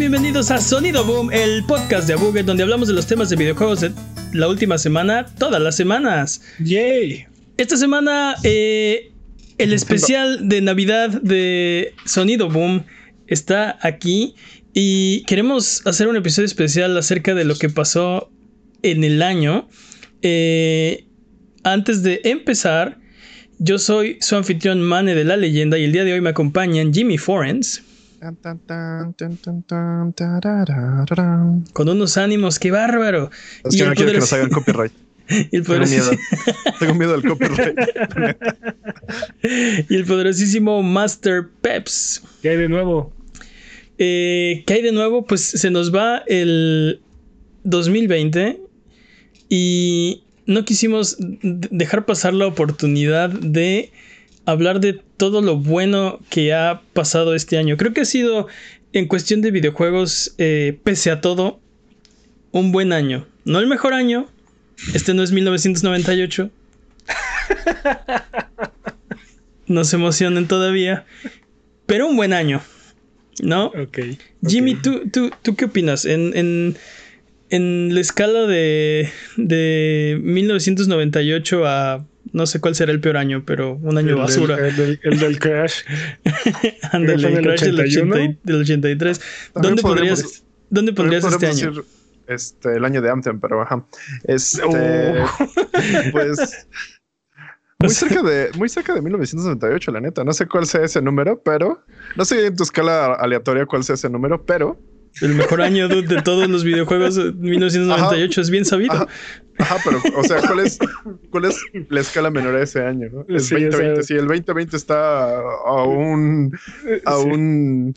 Bienvenidos a Sonido Boom, el podcast de Abuget, donde hablamos de los temas de videojuegos de la última semana, todas las semanas. ¡Yay! Esta semana, eh, el especial de Navidad de Sonido Boom está aquí y queremos hacer un episodio especial acerca de lo que pasó en el año. Eh, antes de empezar, yo soy su anfitrión Mane de la leyenda y el día de hoy me acompañan Jimmy Forens. Con unos ánimos, qué bárbaro. Es que no quiero que nos hagan copyright. y el Tengo miedo. Tengo miedo del copyright. y el poderosísimo Master Peps. ¿Qué hay de nuevo? Eh, ¿Qué hay de nuevo? Pues se nos va el 2020 y no quisimos dejar pasar la oportunidad de hablar de todo lo bueno que ha pasado este año. Creo que ha sido, en cuestión de videojuegos, eh, pese a todo, un buen año. No el mejor año. Este no es 1998. No se emocionen todavía. Pero un buen año. ¿No? Ok. Jimmy. ¿tú, tú, tú qué opinas? En, en, en la escala de, de 1998 a no sé cuál será el peor año, pero un año El del- basura. El del, el del Crash. Ándale, el Crash del, 81. 80 y- del 83. También ¿Dónde podríamos- pondrías, ¿dónde pondrías este año? este, el año de Anthem, pero ajá. Este, Oh. pues muy cerca de muy cerca de 1998, la neta. No sé cuál sea ese número, pero no sé en tu escala aleatoria cuál sea ese número, pero El mejor año dude, de todos los videojuegos, eh, 1998, es bien sabido. Ajá. Ajá, pero, o sea, ¿cuál es, cuál es la escala menor a ese año? ¿no? El Sí, o sea- 2020, sí, el 2020 está a un, a Sí. un,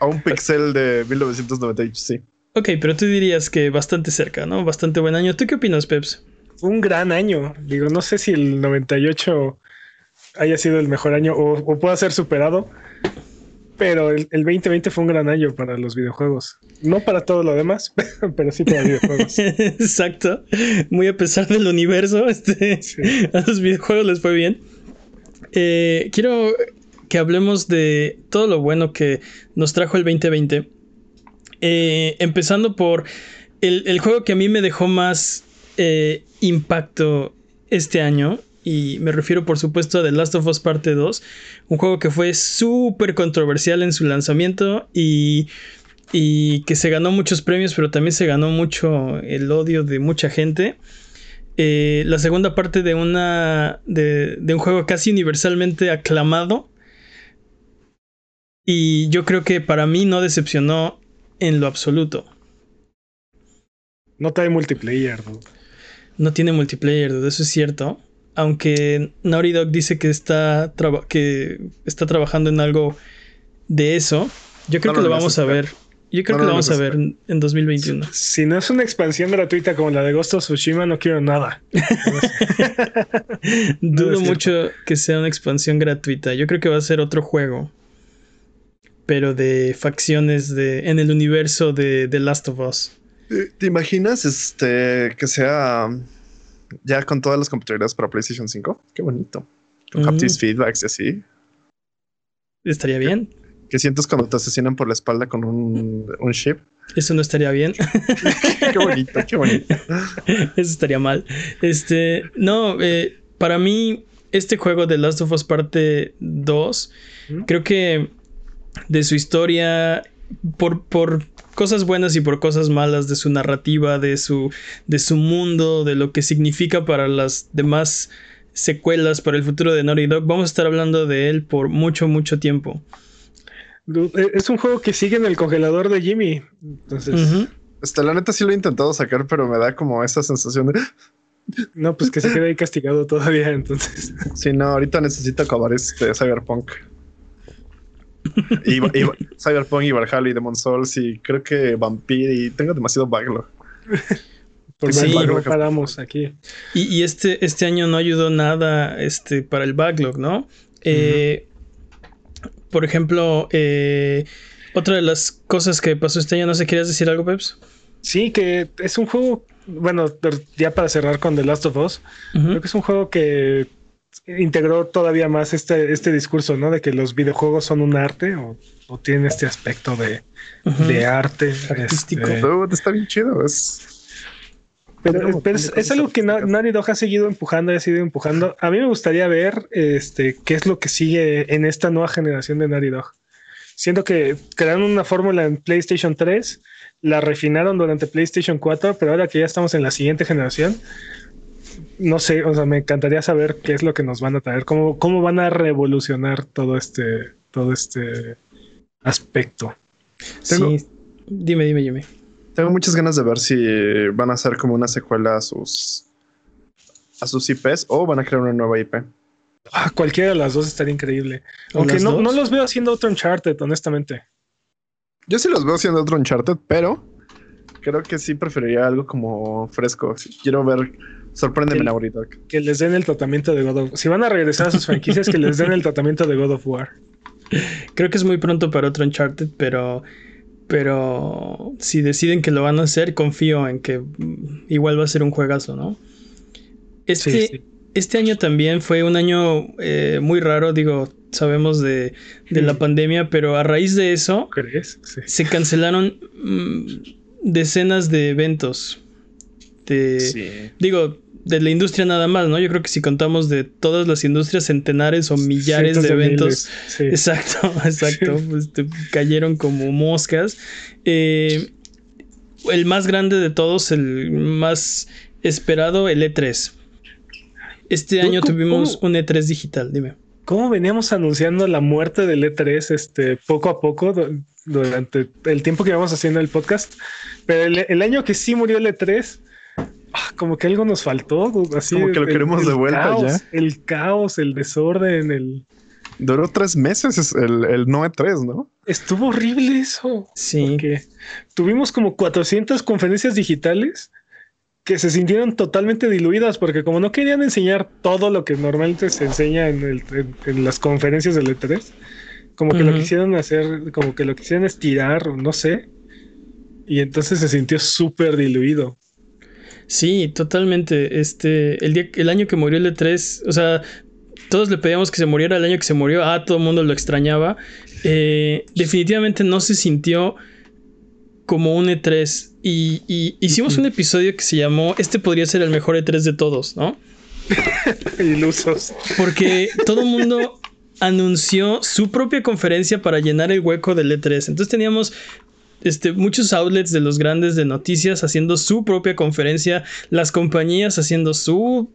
a un pixel de 1998, sí. Ok, pero tú dirías que bastante cerca, ¿no? Bastante buen año. ¿Tú qué opinas, Peps? Un gran año. Digo, no sé si el 98 haya sido el mejor año o, o pueda ser superado. Pero el, el 2020 fue un gran año para los videojuegos. No para todo lo demás, pero sí para videojuegos. Exacto. Muy a pesar del universo, este, Sí. a los videojuegos les fue bien. Eh, quiero que hablemos de todo lo bueno que nos trajo el 2020. Eh, empezando por el, el juego que a mí me dejó más eh, impacto este año. Y me refiero, por supuesto, a The Last of Us Parte 2. Un juego que fue súper controversial en su lanzamiento. Y y que se ganó muchos premios, pero también se ganó mucho el odio de mucha gente. Eh, la segunda parte de una de, de un juego casi universalmente aclamado y yo creo que para mí no decepcionó en lo absoluto. No trae multiplayer. ¿no? No tiene multiplayer, dude, eso es cierto. Aunque Naughty Dog dice que está, traba- que está trabajando en algo de eso, yo creo No que lo lo vamos a ver. Yo creo No que lo lo vamos a ver en, en 2021. Si no es una expansión gratuita como la de Ghost of Tsushima, no quiero nada. Dudo mucho que sea una expansión gratuita. Yo creo que va a ser otro juego. Pero de facciones de, en el universo de The Last of Us. ¿Te, te imaginas este que sea ya con todas las computadoras para PlayStation 5? Qué bonito. Con haptics feedbacks y así. Estaría bien. Que sientes cuando te asesinan por la espalda con un, un chip. Eso no estaría bien. Qué bonito, qué bonito. Eso estaría mal. Este, no, eh, para mí, este juego de Last of Us Parte 2, ¿Mm? creo que de su historia, por, por cosas buenas y por cosas malas, de su narrativa, de su, de su mundo, de lo que significa para las demás secuelas, para el futuro de Naughty Dog, vamos a estar hablando de él por mucho, mucho tiempo. Eh, Es un juego que sigue en el congelador de Jimmy. Entonces. Este, la neta sí lo he intentado sacar, pero me da como esa sensación de no, pues que se quede ahí castigado todavía. Entonces, si no, ahorita necesito acabar este Cyberpunk. Y, y- Cyberpunk y Valhalla y Demon Souls y creo que Vampire y tengo demasiado backlog. por Sí. más no paramos aquí. Y, y este, este año no ayudó nada este, para el backlog, ¿no? Eh, por ejemplo, eh, otra de las cosas que pasó este año, no sé, ¿querías decir algo, Peps? Sí, que es un juego. Bueno, ya para cerrar con The Last of Us, creo que es un juego que integró todavía más este, este discurso, ¿no? De que los videojuegos son un arte o, o tienen este aspecto de, de arte Artístico. este, Pero está bien chido. Es, Pero, es, algo que Na- artísticas. Naughty Dog ha seguido empujando y ha seguido empujando. A mí me gustaría ver este, qué es lo que sigue en esta nueva generación de Naughty Dog. Siento que crearon una fórmula en PlayStation 3, la refinaron durante PlayStation 4, pero ahora que ya estamos en la siguiente generación, no sé, o sea, me encantaría saber qué es lo que nos van a traer, cómo, cómo van a revolucionar todo este, todo este aspecto. Tengo- Sí. Dime, dime, dime. tengo muchas ganas de ver si van a hacer como una secuela a sus a sus IPs o van a crear una nueva IP. Ah, cualquiera de las dos estaría increíble. ¿O Aunque no, dos? no los veo haciendo otro Uncharted, honestamente. Yo sí los veo haciendo otro Uncharted, pero creo que sí preferiría algo como fresco. Quiero ver, sorpréndeme El- Naughty Dog. que les den el tratamiento de God of Si van a regresar a sus franquicias, que les den el tratamiento de God of War. Creo que es muy pronto para otro Uncharted, pero. Pero si deciden que lo van a hacer, confío en que igual va a ser un juegazo, ¿no? Este, Sí, sí. este año también fue un año eh, muy raro, digo, sabemos de, de la pandemia, pero a raíz de eso ¿Crees? Sí. se cancelaron mm, decenas de eventos. De, Sí. Digo, de la industria nada más, ¿no? Yo creo que si contamos de todas las industrias, centenares o millares Cientos de eventos. sí. Exacto, exacto. Sí. Pues te cayeron como moscas. Eh, el más grande de todos, el más esperado, el E3. Este ¿Tú año cómo- tuvimos un E3 digital, dime. ¿Cómo veníamos anunciando la muerte del E3 este, poco a poco du- durante el tiempo que íbamos haciendo el podcast? Pero el, el año que sí murió el E3, ah, como que algo nos faltó. Así, Como que lo el- queremos el de vuelta caos, ya. El caos, el desorden, el... Duró tres meses es el, el no E3, ¿no? Estuvo horrible eso. Sí. Porque tuvimos como 400 conferencias digitales que se sintieron totalmente diluidas porque como no querían enseñar todo lo que normalmente se enseña en, el- en- en las conferencias del E3, como que lo quisieron hacer, como que lo quisieron estirar, o no sé. Y entonces se sintió súper diluido. Sí, totalmente. Este, el día, el año que murió el E3, o sea, todos le pedíamos que se muriera el año que se murió. Ah, todo el mundo lo extrañaba. Eh, definitivamente no se sintió como un E3. Y, y hicimos un episodio que se llamó Este podría ser el mejor E3 de todos, ¿no? Ilusos. Porque todo el mundo anunció su propia conferencia para llenar el hueco del E3. Entonces teníamos este, muchos outlets de los grandes de noticias haciendo su propia conferencia, las compañías haciendo su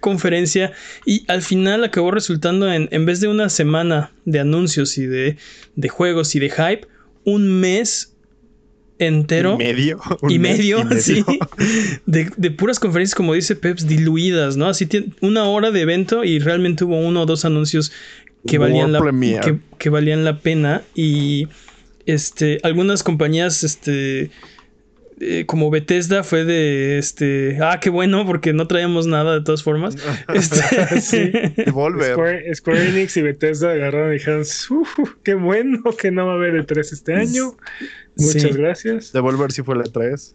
conferencia y al final acabó resultando en, en vez de una semana de anuncios y de, de juegos y de hype, un mes entero Y medio. y medio, sí, de, de puras conferencias, como dice Peps, diluidas, ¿no? Así tiene una hora de evento y realmente hubo uno o dos anuncios que valían la, que, que valían la pena y este, algunas compañías, este, eh, como Bethesda fue de, este, ah, qué bueno, porque no traíamos nada de todas formas. Este, Sí. Devolver. Square, Square Enix y Bethesda agarraron y dijeron, "Uf, qué bueno que no va a haber E3 este año. Muchas Sí. gracias. Devolver sí fue la 3.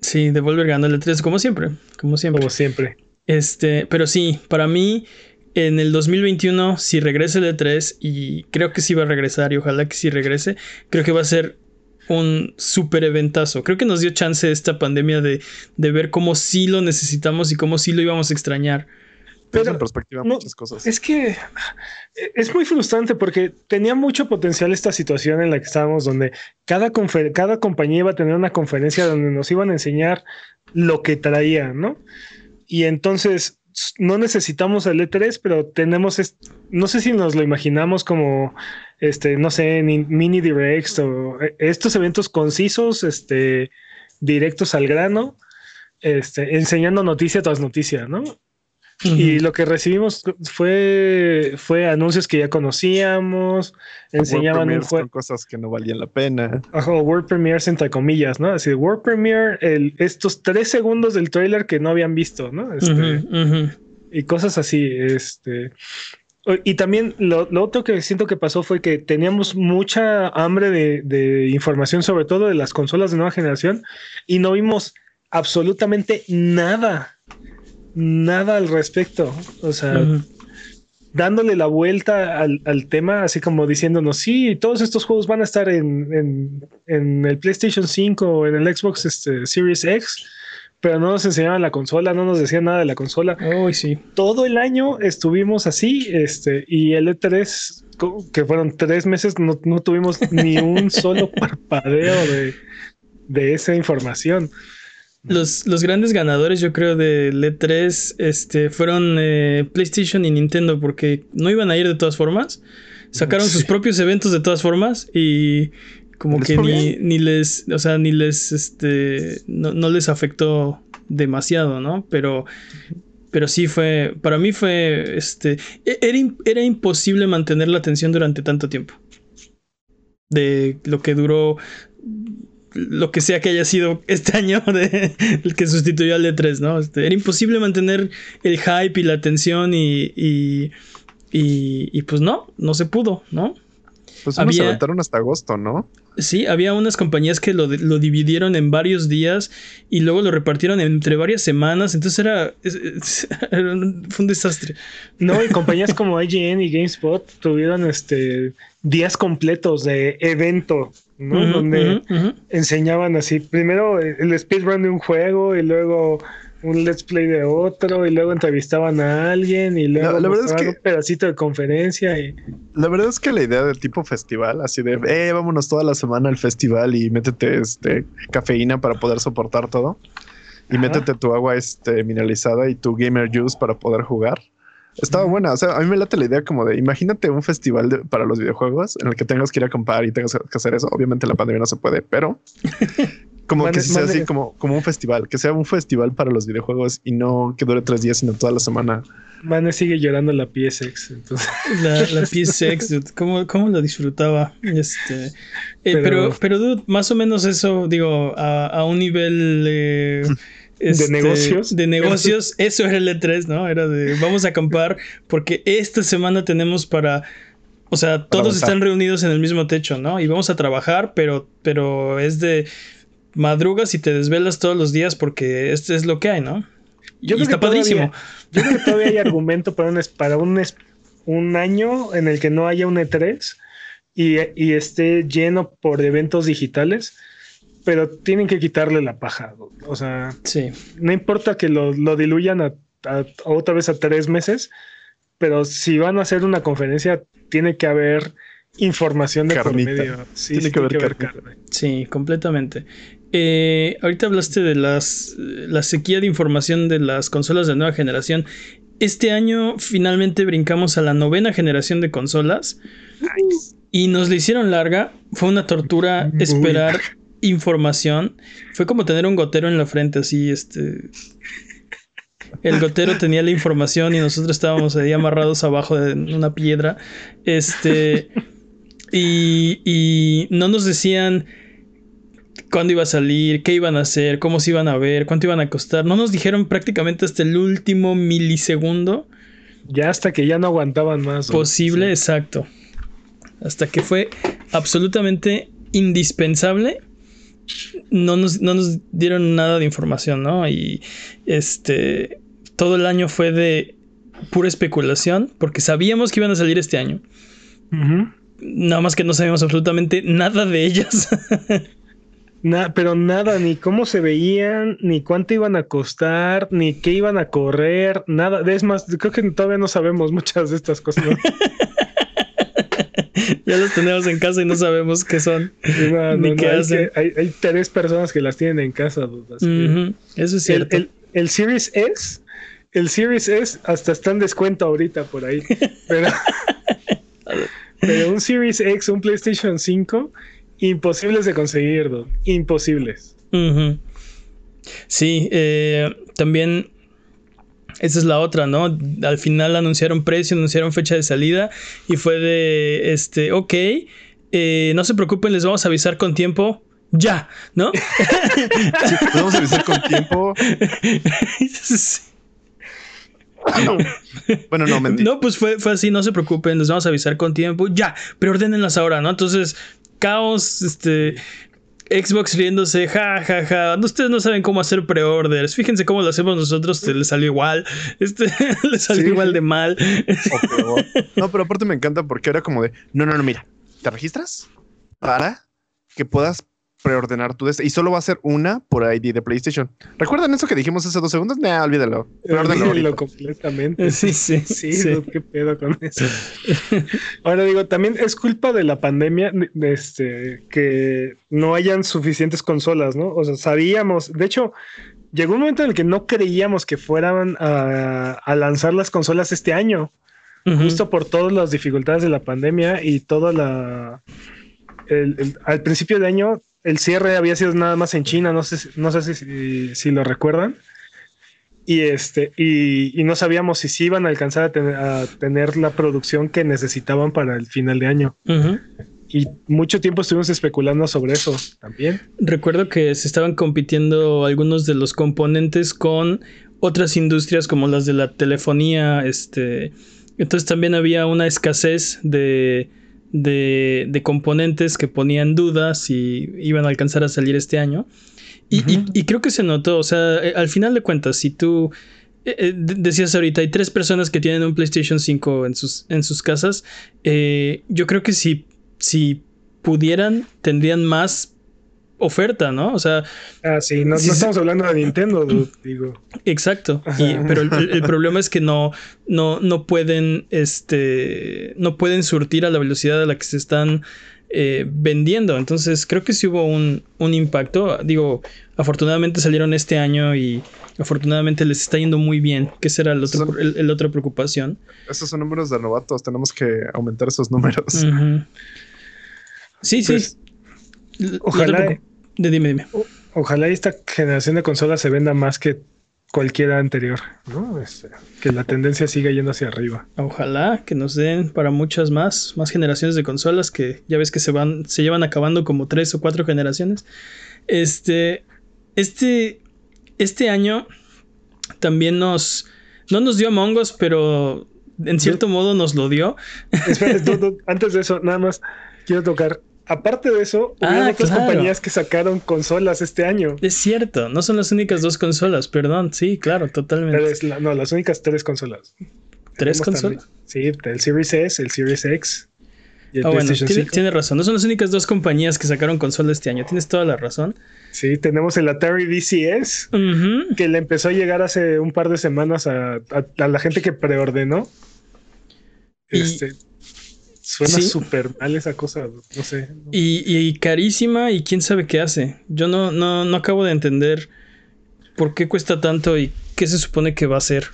sí, Devolver ganó el E3, como siempre, como siempre. Como siempre. Este, pero sí, para mí, en el 2021, si regresa el E3, y creo que sí va a regresar, y ojalá que sí regrese, creo que va a ser un súper eventazo. Creo que nos dio chance esta pandemia de, de ver cómo sí lo necesitamos y cómo sí lo íbamos a extrañar. Pero Pero en perspectiva no, muchas cosas. Es que eh, es muy frustrante porque tenía mucho potencial esta situación en la que estábamos, donde cada, confer- cada compañía iba a tener una conferencia donde nos iban a enseñar lo que traía, ¿no? Y entonces no necesitamos el E3, pero tenemos, no sé si nos lo imaginamos como, este, no sé, ni- mini directs o eh, estos eventos concisos, este, directos al grano, este, enseñando noticia tras noticia, ¿no? Y lo que recibimos fue, fue anuncios que ya conocíamos, enseñaban un juego, cosas que no valían la pena. World Premiers entre comillas, ¿no? Así, World Premiere, el, estos tres segundos del trailer que no habían visto, ¿no? Este, Ujú, ujú. Y cosas así, este... Y también lo, lo otro que siento que pasó fue que teníamos mucha hambre de, de información, sobre todo de las consolas de nueva generación, y no vimos absolutamente nada, nada al respecto. O sea, dándole la vuelta al, al, tema, así como diciéndonos, sí, todos estos juegos van a estar en, en, en el PlayStation 5 o en el Xbox este, Series X, pero no nos enseñaban la consola, no nos decían nada de la consola. Oh, sí. Todo el año estuvimos así, este, y el E3, que fueron tres meses, no, no tuvimos ni un solo parpadeo de, de esa información. Los, los, grandes ganadores, yo creo, de E3 este, fueron eh, PlayStation y Nintendo, porque no iban a ir de todas formas. Sacaron sí. sus propios eventos de todas formas y como que ni, ni, les, o sea, ni les, este, no, no, les afectó demasiado, ¿no? Pero, pero sí fue, para mí fue, este, era, era imposible mantener la atención durante tanto tiempo. De lo que duró lo que sea que haya sido este año de, el que sustituyó al E3, ¿no? Este, era imposible mantener el hype y la atención y, y, y, y pues no, no se pudo, ¿no? Pues había, se aventaron hasta agosto, ¿no? Sí, había unas compañías que lo, lo, dividieron en varios días y luego lo repartieron entre varias semanas. Entonces era, era un, fue un desastre. No, y compañías como IGN y GameSpot tuvieron este días completos de evento, ¿no? Uh -huh, Donde uh -huh. enseñaban así, primero el speedrun de un juego y luego un let's play de otro y luego entrevistaban a alguien y luego la, la verdad es que, un pedacito de conferencia y la verdad es que la idea del tipo festival así de eh, vámonos toda la semana al festival y métete este cafeína para poder soportar todo y Ajá. métete tu agua este mineralizada y tu gamer juice para poder jugar estaba buena. O sea, a mí me late la idea como de imagínate un festival de, para los videojuegos en el que tengas que ir a comprar y tengas que hacer eso. Obviamente la pandemia no se puede, pero como Mane- que sea así como, como un festival, que sea un festival para los videojuegos y no que dure tres días, sino toda la semana. Mane sigue llorando la PSX. EntonX. La, la PSX, dude, ¿cómo, cómo lo disfrutaba? Este, eh, pero, Pero- pero, dude, más o menos eso, digo, a, a un nivel eh, este, negocios. De negocios, eso era el E3, ¿no? Era de vamos a acampar porque esta semana tenemos para. O sea, todos están reunidos en el mismo techo, ¿no? Y vamos a trabajar, pero, pero es de madrugas y te desvelas todos los días porque esto es lo que hay, ¿no? Yo y creo que está todavía- padrísimo. Yo creo que todavía hay argumento para un, para un, un año en el que no haya un E3 y, y esté lleno por eventos digitales, pero tienen que quitarle la paja. O sea, Sí. no importa que lo, lo diluyan a, a- otra vez a tres meses, pero si van a hacer una conferencia, tiene que haber información de Carnita. por medio. Sí, Tiene sí que haber carnita. carne. Sí, completamente. Eh, ahorita hablaste de las la sequía de información de las consolas de nueva generación. Este año finalmente brincamos a la novena generación de consolas y nos la hicieron larga. Fue una tortura Muy esperar información. Fue como tener un gotero en la frente, así, este. El gotero tenía la información y nosotros estábamos ahí amarrados abajo de una piedra. Este. Y, y no nos decían cuándo iba a salir, qué iban a hacer, cómo se iban a ver, cuánto iban a costar. No nos dijeron prácticamente hasta el último milisegundo Ya hasta que ya no aguantaban más. ¿no? posible, Sí. exacto. Hasta que fue absolutamente indispensable. No nos, no nos dieron nada de información, ¿no? Y este. Todo el año fue de pura especulación, porque sabíamos que iban a salir este año. Nada más que no sabíamos absolutamente nada de ellas. Na- pero nada, ni cómo se veían, ni cuánto iban a costar, ni qué iban a correr, nada. Es más, creo que todavía no sabemos muchas de estas cosas. ¿no? ya las tenemos en casa y no sabemos qué son. No, no, Ni no, qué hay, hacen. que- hay- hay tres personas que las tienen en casa. así Ujú, Eso es cierto. el- el Series S, el Series S hasta está en descuento ahorita por ahí. Pero, pero un Series X, un PlayStation 5, imposibles de conseguir, dude, imposibles. Ujú. Sí, eh, también esa es la otra, ¿no? Al final anunciaron precio, anunciaron fecha de salida y fue de, este, ok, eh, no se preocupen, les vamos a avisar con tiempo. Ya, ¿no? Sí, les vamos a avisar con tiempo. Sí. No. Bueno, no, mentí. No, pues fue, fue así, no se preocupen, les vamos a avisar con tiempo. Ya, preordénenlas ahora, ¿no? Entonces, caos, este. Xbox riéndose, ja, ja, ja. Ustedes no saben cómo hacer preorders. Fíjense cómo lo hacemos nosotros, le salió igual. Este, le salió igual de mal. no, pero aparte me encanta porque era como de, no, no, no, mira, ¿te registras? Para que puedas preordenar tu Y solo va a ser una por ID de PlayStation. ¿Recuerdan eso que dijimos hace dos segundos? Nah, olvídalo. Olvídalo completamente. Sí, sí. Sí, qué pedo con eso. Ahora digo, también es culpa de la pandemia este, que no hayan suficientes consolas, ¿no? O sea, sabíamos, de hecho, llegó un momento en el que no creíamos que fueran a, lanzar las consolas este año. Justo por todas las dificultades de la pandemia y toda la... al principio de año el cierre había sido nada más en China, no sé, no sé si, lo recuerdan. Y, este, y, no sabíamos si sí iban a alcanzar a tener, la producción que necesitaban para el final de año. Y mucho tiempo estuvimos especulando sobre eso también. Recuerdo que se estaban compitiendo algunos de los componentes con otras industrias como las de la telefonía. Este, entonces también había una escasez de, de, componentes que ponían dudas si iban a alcanzar a salir este año. Y, creo que se notó, o sea, eh, al final de cuentas, si tú eh, eh, decías ahorita, hay tres personas que tienen un PlayStation 5 en sus, en sus casas, yo creo que si, si pudieran, tendrían más oferta, ¿no? O sea. Ah, sí, no, estamos hablando de Nintendo, digo. Exacto. pero el, problema es que no, no, no pueden, este, no pueden surtir a la velocidad a la que se están eh, vendiendo. Entonces, creo que sí hubo un, un impacto. Digo, afortunadamente salieron este año y afortunadamente les está yendo muy bien, que será el otro, el, otra preocupación. Esos son números de novatos, tenemos que aumentar esos números. Sí, sí. Pues, ojalá, dime, dime. Ojalá esta generación de consolas se venda más que cualquiera anterior, ¿no? Este, que la tendencia siga yendo hacia arriba. Ojalá que nos den para muchas más, más generaciones de consolas que ya ves que se van, se llevan acabando como tres o cuatro generaciones. Este, este, este año también nos, no nos dio Among Us, pero en cierto modo nos lo dio. antes de eso, nada más quiero tocar Aparte de eso, ah, otras compañías que sacaron consolas este año. Es cierto, no son las únicas dos consolas, perdón. Sí, claro, totalmente. no, las únicas tres consolas. ¿Tres consolas? sí, el Series S, el Series X. Y el ah, bueno, tiene, razón. No son las únicas dos compañías que sacaron consolas este año. Tienes toda la razón. Sí, tenemos el Atari VCS, que le empezó a llegar hace un par de semanas a, la gente que preordenó. Este, Suena súper mal esa cosa, no sé. Y, carísima y quién sabe qué hace. Yo no, no, no acabo de entender por qué cuesta tanto y qué se supone que va a ser.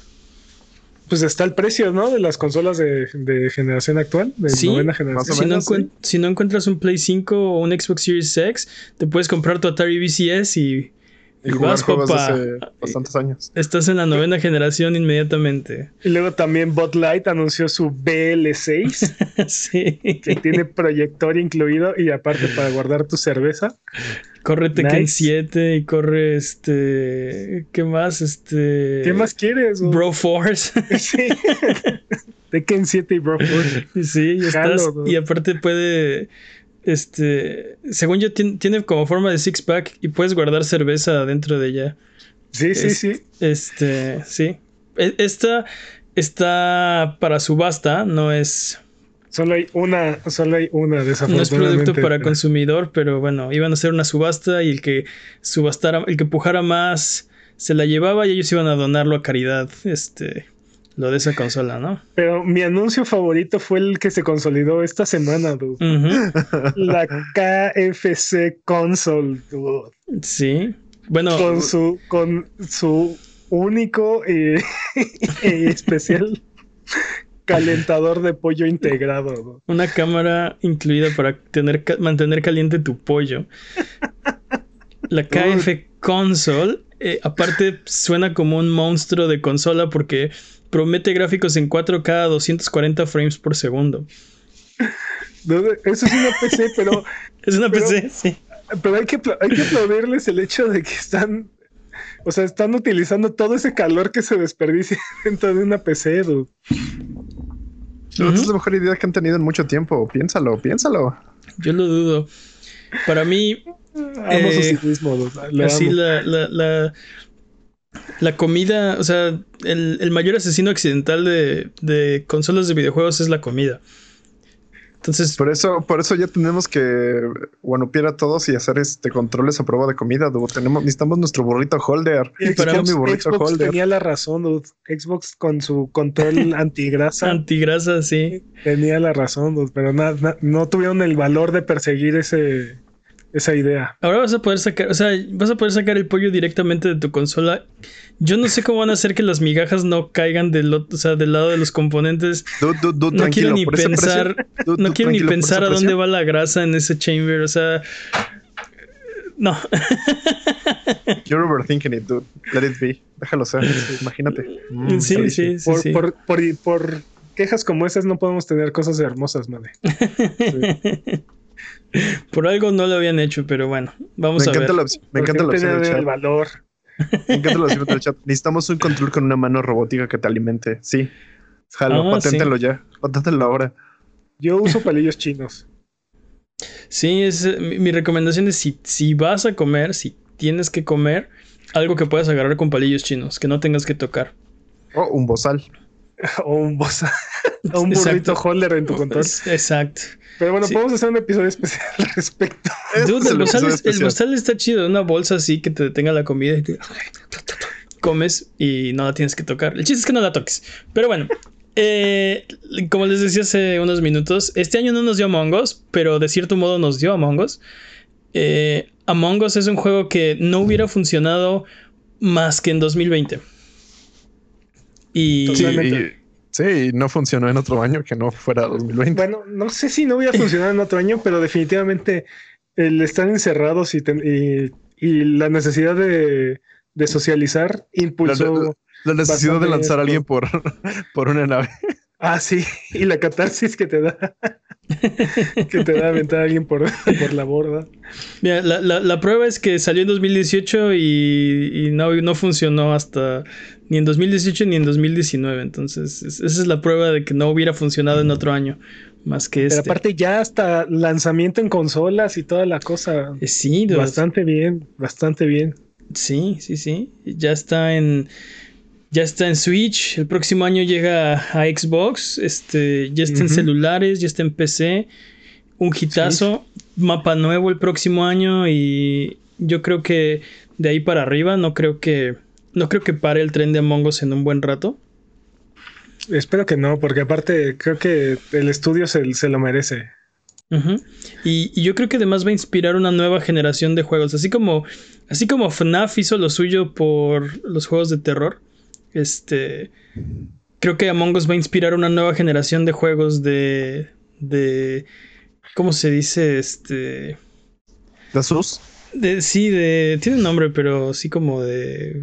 Pues está el precio, ¿no? De las consolas de, generación actual, de novena generación. Si no, si no, encuentras un Play 5 o un Xbox Series X, te puedes comprar tu Atari VCS y y, jugar juegos hace bastantes años. Estás en la novena generación inmediatamente. Y luego también Bot Light anunció su BL6. sí. Que tiene proyector incluido y aparte para guardar tu cerveza. Corre Tekken 7 y corre este. ¿Qué más? Este. ¿Qué más quieres? Bro Force. sí. Tekken 7 y Bro Force. Sí, y, estás, y aparte puede este, según yo, tiene, como forma de six pack y puedes guardar cerveza dentro de ella. Sí, sí, sí. Este, sí. E, esta está para subasta, no es. Solo hay una, solo hay una No es producto para consumidor, pero bueno, iban a hacer una subasta y el que subastara, el que pujara más se la llevaba y ellos iban a donarlo a caridad. Este lo de esa consola, ¿no? Pero mi anuncio favorito fue el que se consolidó esta semana, dude. La KFC console, dude. Sí. Bueno. Con su, con su único y, especial calentador de pollo integrado. Una cámara incluida para tener, mantener caliente tu pollo. La KF console, eh, aparte suena como un monstruo de consola porque promete gráficos en 4K a 240 frames por segundo. eso es una PC, pero. es una PC, sí. Pero hay que, hay que aplaudirles el hecho de que están. O sea, están utilizando todo ese calor que se desperdicia dentro de una PC, dude. Es la mejor idea que han tenido en mucho tiempo. Piénsalo, piénsalo. Yo lo dudo. Para mí, Amo su Eh, ciclismo. lo Así amo. la, la, la, la comida, o sea, el, el mayor asesino accidental de, de consolas de videojuegos es la comida. Entonces, Por eso, por eso ya tenemos que guanupiar a todos y hacer este controles a prueba de comida. dude. Tenemos, necesitamos nuestro burrito holder. Y para Quiero Xbox, mi burrito Xbox holder. tenía la razón, dude. Xbox con su control antigrasa antigrasa, sí. tenía la razón, dude, pero na- na- no tuvieron el valor de perseguir ese, esa idea. Ahora vas a poder sacar, o sea, vas a poder sacar el pollo directamente de tu consola. Yo no sé cómo van a hacer que las migajas no caigan del, o sea, del lado de los componentes. No quiero ni pensar, no quiero ni pensar a dónde va la grasa en ese chamber, o sea, no. You're overthinking it, dude. Let it be. Déjalo ser. Imagínate. Mm, sí, sí, sí, Por, sí. por, por, por quejas como esas no podemos tener cosas hermosas, madre. Por algo no lo habían hecho, pero bueno, vamos Me a ver. encanta la, opción- me encanta la opción del chat. el valor. Me encanta la opción del chat. Necesitamos un control con una mano robótica que te alimente. Sí. Jalo, Ah, paténtelo ya. Paténtelo ahora. Yo uso palillos chinos. Sí, es, eh, mi, mi recomendación es si, si vas a comer, si tienes que comer, algo que puedas agarrar con palillos chinos, que no tengas que tocar. Oh, un bozal. O un bosa. o un burrito Exacto. holder en tu control. Exacto. Pero bueno, Sí. podemos hacer un episodio especial al respecto. Dude, el, bozal, es- el bozal está chido, una bolsa así que te detenga la comida y te- comes y no la tienes que tocar. El chiste es que no la toques. Pero bueno, eh, como les decía hace unos minutos, este año no nos dio Among Us, pero de cierto modo nos dio Among Us. Eh, Among Us es un juego que no hubiera funcionado más que en 2020. Y Sí, Totalmente. y- sí, no funcionó en otro año que no fuera 2020. Bueno, no sé si no hubiera funcionado en otro año, pero definitivamente el estar encerrados y, ten- y, y la necesidad de, de socializar impulsó. La necesidad de lanzar a alguien por, por una nave. Ah, sí, y la catarsis que te da. que te da aventar a alguien por, por la borda. Mira, la, la- la prueba es que salió en 2018 y, y no, no funcionó hasta ni en 2018 ni en 2019. Entonces, es- esa es la prueba de que no hubiera funcionado en otro año más que Pero este. aparte, ya hasta lanzamiento en consolas y toda la cosa. Eh, sí. Bastante bien, bastante bien. sí, sí, sí. Ya está en. Ya está en Switch. El próximo año llega a Xbox. Este. Ya está en celulares. Ya está en PC. Un hitazo. Mapa nuevo el próximo año. Y yo creo que de ahí para arriba. No creo que. No creo que pare el tren de Among Us en un buen rato. Espero que no, porque aparte creo que el estudio se, se lo merece. Y, y yo creo que además va a inspirar una nueva generación de juegos. Así como, así como FNAF hizo lo suyo por los juegos de terror. Este. Creo que Among Us va a inspirar una nueva generación de juegos de. de. ¿Cómo se dice? Este. ¿De sus? De, sí, de. Tiene un nombre, pero sí como de.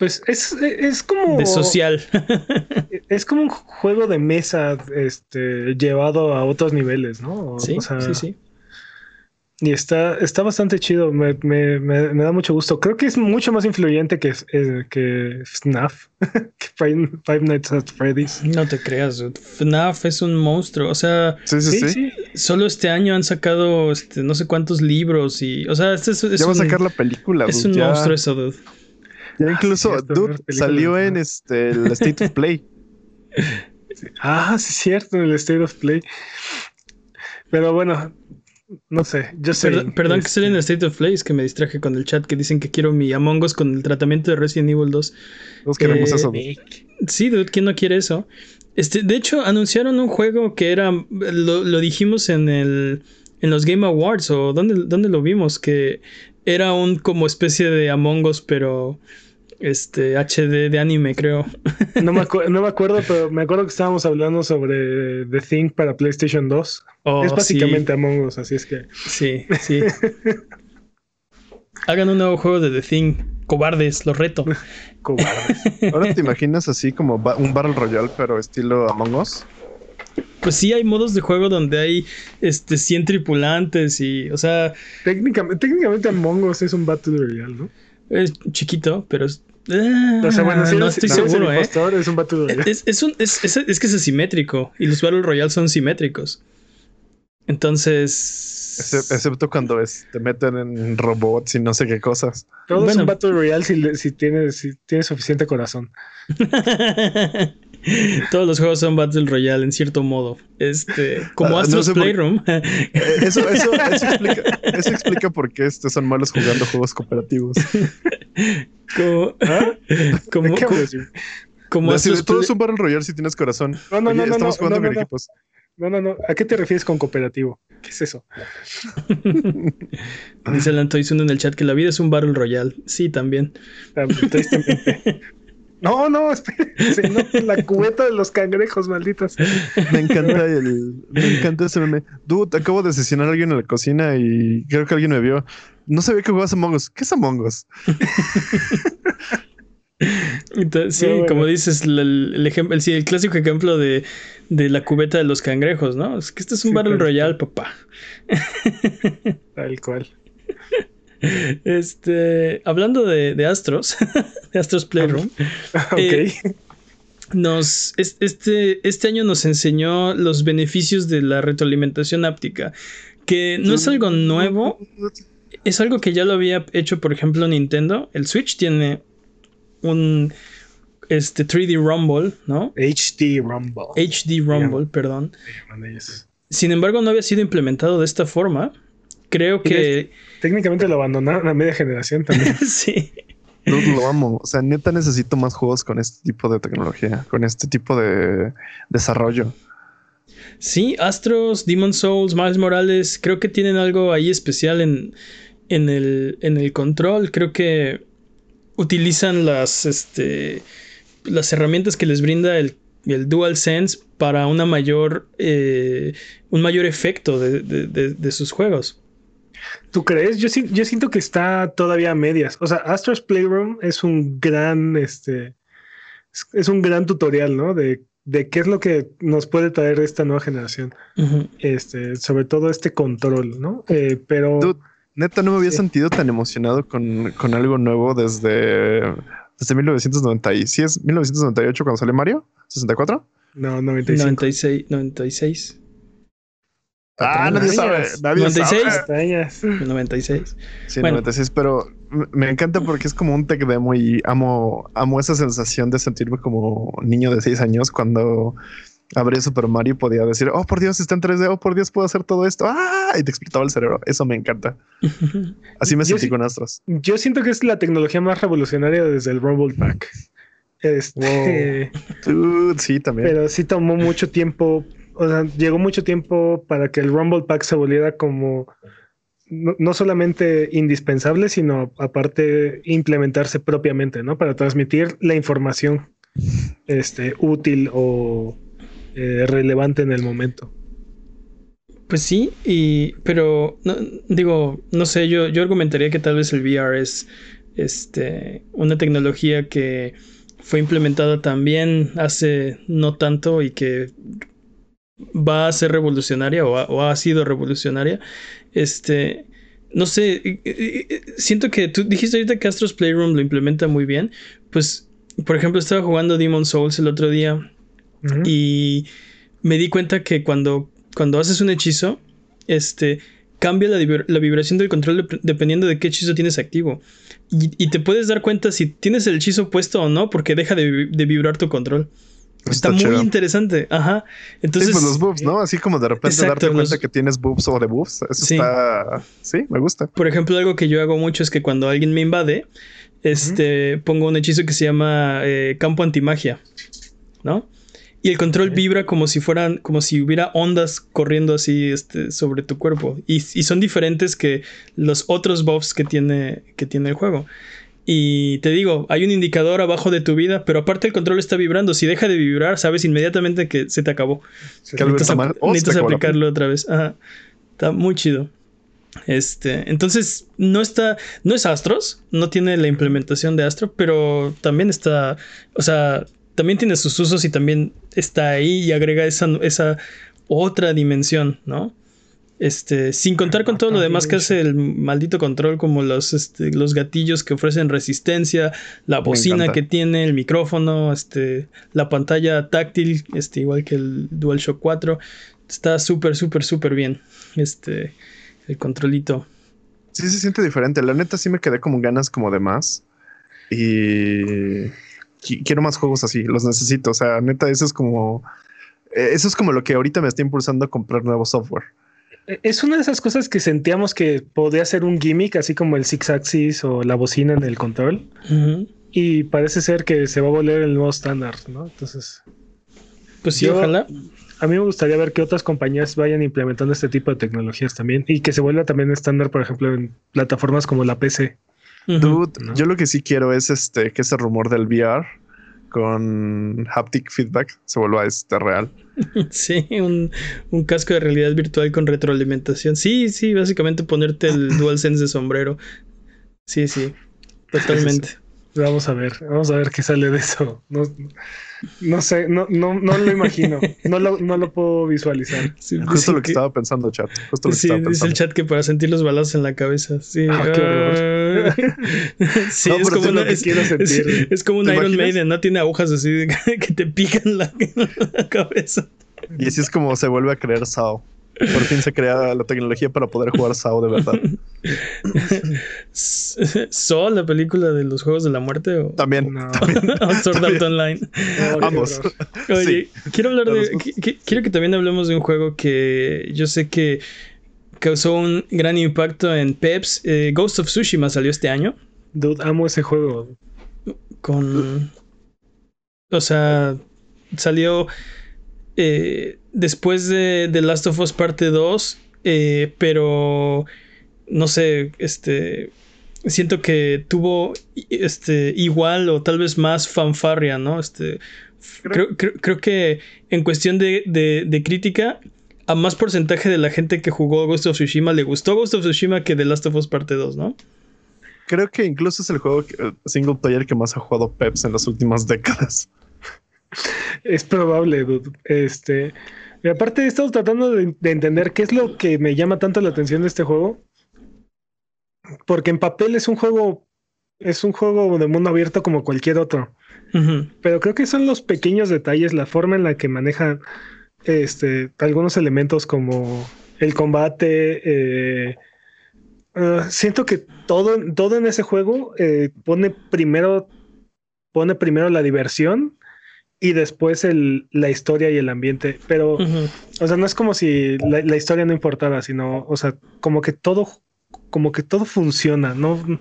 Pues es, es como. de social. Es como un juego de mesa este, llevado a otros niveles, ¿no? Sí, o sea, sí, sí. Y está, está bastante chido, me, me- me- me da mucho gusto. Creo que es mucho más influyente que, eh, que FNAF, que Five, Five Nights at Freddy's. No te creas, dude. FNAF es un monstruo. O sea, Sí, sí, Sí, solo este año han sacado este, no sé cuántos libros y. O sea, este es, es ya va a un- sacar la película. Es dude, un ya, monstruo eso, dude. Ya incluso, sí, cierto, dude, salió en este el State of Play. Ah, sí, es cierto, en el State of Play. Pero bueno, no sé, yo sé. Perdón, perdón que este, estoy en el State of Play, es que me distraje con el chat que dicen que quiero mi Among Us con el tratamiento de Resident Evil 2. Todos queremos Eh, eso. dude. Sí, dude, ¿quién no quiere eso? Este, de hecho, anunciaron un juego que era. Lo, lo dijimos en el. En los Game Awards, o ¿dónde, dónde lo vimos? Que era un como especie de Among Us, pero. Este, HD de anime, creo. No me, acu- no me acuerdo, pero me acuerdo que estábamos hablando sobre The Thing para PlayStation 2. Oh, es básicamente Among Us, así es que. Sí, sí. sí. Hagan un nuevo juego de The Thing. Cobardes, los reto. cobardes. Ahora te imaginas así como ba- un Battle Royale, pero estilo Among Us. Pues sí, hay modos de juego donde hay este 100 tripulantes y, o sea, técnicamente, técnicamente Among Us es un Battle Royale, ¿no? es chiquito, pero es. Ah, O sea, bueno, si no eres, estoy si eres el seguro, ¿eh? impostor, es un Battle Royale. Es, es un- es- es- es que es asimétrico y los Battle Royale son simétricos. Entonces. Excep- Excepto cuando es- te meten en robots y no sé qué cosas. Todo es Bueno. un Battle Royale si, si tienes si tienes suficiente corazón. Todos los juegos son Battle Royale en cierto modo. Este, como Ah, no Astro's sé Playroom. Eso, eso, eso, explica, eso explica por qué este son malos jugando juegos cooperativos. como, ¿Ah? como, ¿De qué como, como es un Battle Royale si tienes corazón. No, no, Oye, no, no, estamos no, jugando no, con no, no. equipos. No, no, no. ¿A qué te refieres con cooperativo? ¿Qué es eso? Dice Alan Toysun en el chat que la vida es un Battle Royale. Sí, también. Ah, Tristemente. No, no, espérense, no, la cubeta de los cangrejos, malditas. Me encanta el. Me encanta ese meme. Dude, acabo de asesinar a alguien en la cocina y creo que alguien me vio. No sabía que jugabas Among Us. ¿Qué es Among Us? Entonces, sí, bueno. como dices, el, el ejemplo, el, sí, el clásico ejemplo de, de la cubeta de los cangrejos, ¿no? Es que este es un Sí, Battle. Royale, papá. Tal cual. Este, hablando de, de Astros, de Astros Playroom, Ok. Eh, nos, es- este, este año nos enseñó los beneficios de la retroalimentación áptica, que no es algo nuevo, es algo que ya lo había hecho, por ejemplo, Nintendo. El Switch tiene un este 3D Rumble, ¿no? HD Rumble. HD Rumble, perdón. Sin embargo, no había sido implementado de esta forma. Creo que Técnicamente lo abandonaron a media generación también. sí. Dude, lo amo. O sea, neta necesito más juegos con este tipo de tecnología, con este tipo de desarrollo. Sí, Astros, Demon Souls, Miles Morales, creo que tienen algo ahí especial en, en, el, en el control. Creo que utilizan las, este, las herramientas que les brinda el, el DualSense para una mayor, eh, un mayor efecto de, de- de- de sus juegos. ¿Tú crees? Yo, sí- yo siento que está todavía a medias. O sea, Astro's Playroom es un gran, este, es, un gran tutorial, ¿no? De, de qué es lo que nos puede traer esta nueva generación. Este, sobre todo este control, ¿no? Eh, pero Dude, neta no me había Sí. sentido tan emocionado con, con algo nuevo desde, desde 1990. y- ¿Sí es 1998 cuando salió Mario? ¿64? no, 95. 96, 96, Ah, nadie sabe. Nadie 96. sabe. Pestañas. 96. Sí, Bueno. 96, pero me encanta porque es como un tech demo y amo, amo esa sensación de sentirme como niño de 6 años cuando abría Super Mario y podía decir, oh por Dios, está en 3D, oh por Dios, puedo hacer todo esto. Ah, y te explotaba el cerebro. Eso me encanta. Así me Yo sentí con Astros. Yo siento que es la tecnología más revolucionaria desde el Rumble Pack. Este, Dude, sí, también. pero sí tomó mucho tiempo, o sea, llegó mucho tiempo para que el Rumble Pack se volviera como no, no solamente indispensable, sino aparte implementarse propiamente, ¿no? Para transmitir la información este, útil o eh, relevante en el momento. Pues sí, y pero digo, no sé, yo, yo argumentaría que tal vez el VR es este una tecnología que fue implementada también hace no tanto y que va a ser revolucionaria o ha, o ha sido revolucionaria. Este, no sé, siento que tú dijiste ahorita que Astro's Playroom lo implementa muy bien. Pues, por ejemplo, estaba jugando Demon Souls el otro día y me di cuenta que cuando, cuando haces un hechizo, este cambia la, vibra- la vibración del control dep- dependiendo de qué hechizo tienes activo. Y, y te puedes dar cuenta si tienes el hechizo puesto o no, porque deja de, vi- de vibrar tu control. Está, muy chido. interesante. Ajá. Entonces, sí, pues los boobs, ¿no? Así como de repente Exacto, darte cuenta los- que tienes boobs o de boobs. Eso Sí. está. Sí, me gusta. por ejemplo, algo que yo hago mucho es que cuando alguien me invade, este, pongo un hechizo que se llama eh, campo antimagia, ¿no? Y el control vibra como si fueran, como si hubiera ondas corriendo así este, sobre tu cuerpo. Y, y son diferentes que los otros buffs que tiene, que tiene el juego. Y te digo, hay un indicador abajo de tu vida, pero aparte el control está vibrando. Si deja de vibrar, sabes inmediatamente que se te acabó. Se- Que Necesitas, Oh, acabó aplicarlo otra vez. Ajá. Está muy chido. Este, entonces, no está, no es Astros, no tiene la implementación de Astro, pero también está, o sea, también tiene sus usos y también está ahí y agrega esa, esa otra dimensión, ¿no? Este, sin contar con todo lo demás que hace el maldito control, como los, este, los gatillos que ofrecen resistencia, la bocina que tiene, el micrófono, este, la pantalla táctil, este, igual que el DualShock 4. Está súper, súper, súper bien. Este, el controlito. Sí, se siente diferente. La neta sí me quedé como ganas como de más. Y quiero más juegos así, los necesito. O sea, neta, eso es como... Eh, eso es como lo que ahorita me está impulsando a comprar nuevo software. E, es una de esas cosas que sentíamos que podía ser un gimmick, así como el Six Axis o la bocina en el control. Y parece ser que se va a volver el nuevo estándar, ¿no? Entonces. Pues sí, ojalá. A mí me gustaría ver que otras compañías vayan implementando este tipo de tecnologías también y que se vuelva también estándar, por ejemplo, en plataformas como la PC. Dude, yo lo que sí quiero es este que ese rumor del VR con haptic feedback se vuelva este real. Sí, un, un, casco de realidad virtual con retroalimentación. Sí, sí, básicamente ponerte el DualSense de sombrero. Sí, sí, totalmente. Vamos a ver, vamos a ver qué sale de eso. No, no sé, no, no, no lo imagino, no lo, no lo puedo visualizar. justo lo que, estaba pensando, chat. Justo lo sí, que estaba dice el chat que para sentir los balazos en la cabeza. Sí, ah, qué horror. sí, es, como una, es, es, como un Iron Maiden, ¿no? Tiene agujas así que te pican la, la cabeza. Y así es como se vuelve a creer Sao. Por fin se crea la tecnología para poder jugar SAO de verdad. ¿Sol, la película de los Juegos de la Muerte? O, también. Sword Art Online. Ambos. Oye, quiero hablar de. quiero que también hablemos de un juego que yo sé que causó un gran impacto en Peps. Eh, Ghost of Tsushima salió este año. Dude, amo ese juego. Con. O sea, salió eh, después de The Last of Us parte 2, eh, pero no sé, este siento que tuvo este igual o tal vez más fanfarria, ¿no? Este creo, creo, que en cuestión de, de, crítica a más porcentaje de la gente que jugó Ghost of Tsushima le gustó Ghost of Tsushima que The Last of Us parte 2, ¿no? Creo que incluso es el juego single player que más ha jugado Peps en las últimas décadas. Es probable, dude. Este. Y aparte he estado tratando de, entender qué es lo que me llama tanto la atención de este juego. Porque en papel es un juego. Es un juego de mundo abierto como cualquier otro. Pero creo que son los pequeños detalles, la forma en la que manejan este, algunos elementos como el combate. Eh, ah, siento que todo, todo en ese juego eh, pone primero. Pone primero la diversión y después el, la historia y el ambiente. Pero, o sea, no es como si la, historia no importara, sino, o sea, como que todo, como que todo funciona, no,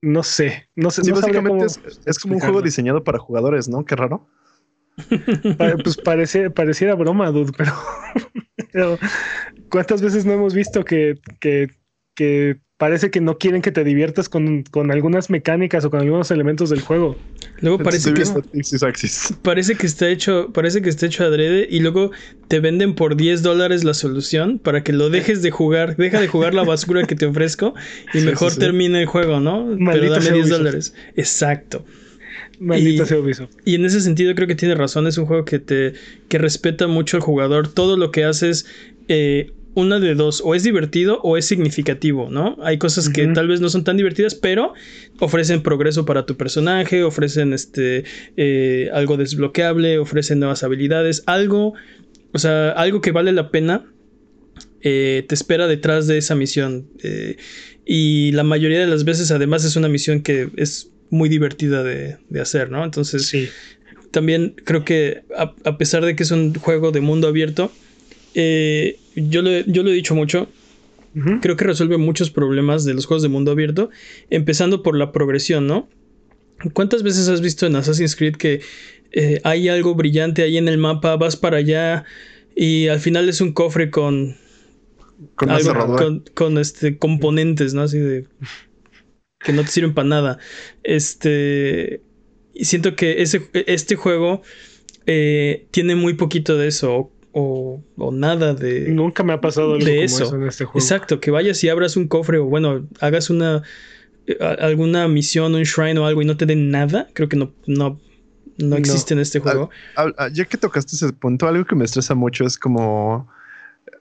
no sé, no sé. básicamente es, como un juego diseñado para jugadores, ¿no? Qué raro. pues parece, pareciera broma, dude, pero, pero ¿cuántas veces no hemos visto que, que, que parece que no quieren que te diviertas con, algunas mecánicas o con algunos elementos del juego. Luego parece que, parece que está hecho, parece que está hecho adrede y luego te venden por 10 dólares la solución para que lo dejes de jugar, deja de jugar la basura que te ofrezco y mejor termine el juego, ¿no? Pero dame 10 dólares. Exacto. Maldito sea Ubisoft. Y en ese sentido creo que tiene razón, es un juego que te que respeta mucho al jugador. Todo lo que haces eh, una de dos, o es divertido o es significativo, ¿no? Hay cosas que tal vez no son tan divertidas, pero ofrecen progreso para tu personaje, ofrecen este eh, algo desbloqueable, ofrecen nuevas habilidades, algo, o sea, algo que vale la pena eh, te espera detrás de esa misión. Eh, y la mayoría de las veces, además, es una misión que es muy divertida de, hacer, ¿no? Entonces, sí. también creo que a pesar de que es un juego de mundo abierto, eh, yo, lo, yo lo he dicho mucho. Creo que resuelve muchos problemas de los juegos de mundo abierto, empezando por la progresión, ¿no? ¿Cuántas veces has visto en Assassin's Creed que eh, hay algo brillante ahí en el mapa, vas para allá y al final es un cofre con con, con, este componentes, ¿no? Así de que no te sirven para nada. Este y siento que ese, este juego eh, tiene muy poquito de eso o, nada de. Nunca me ha pasado algo de eso. en este juego. Exacto, que vayas y abras un cofre o bueno, hagas una eh, alguna misión, un shrine o algo y no te den nada. Creo que no, no, no existe en este juego. ya que tocaste ese punto, algo que me estresa mucho es como.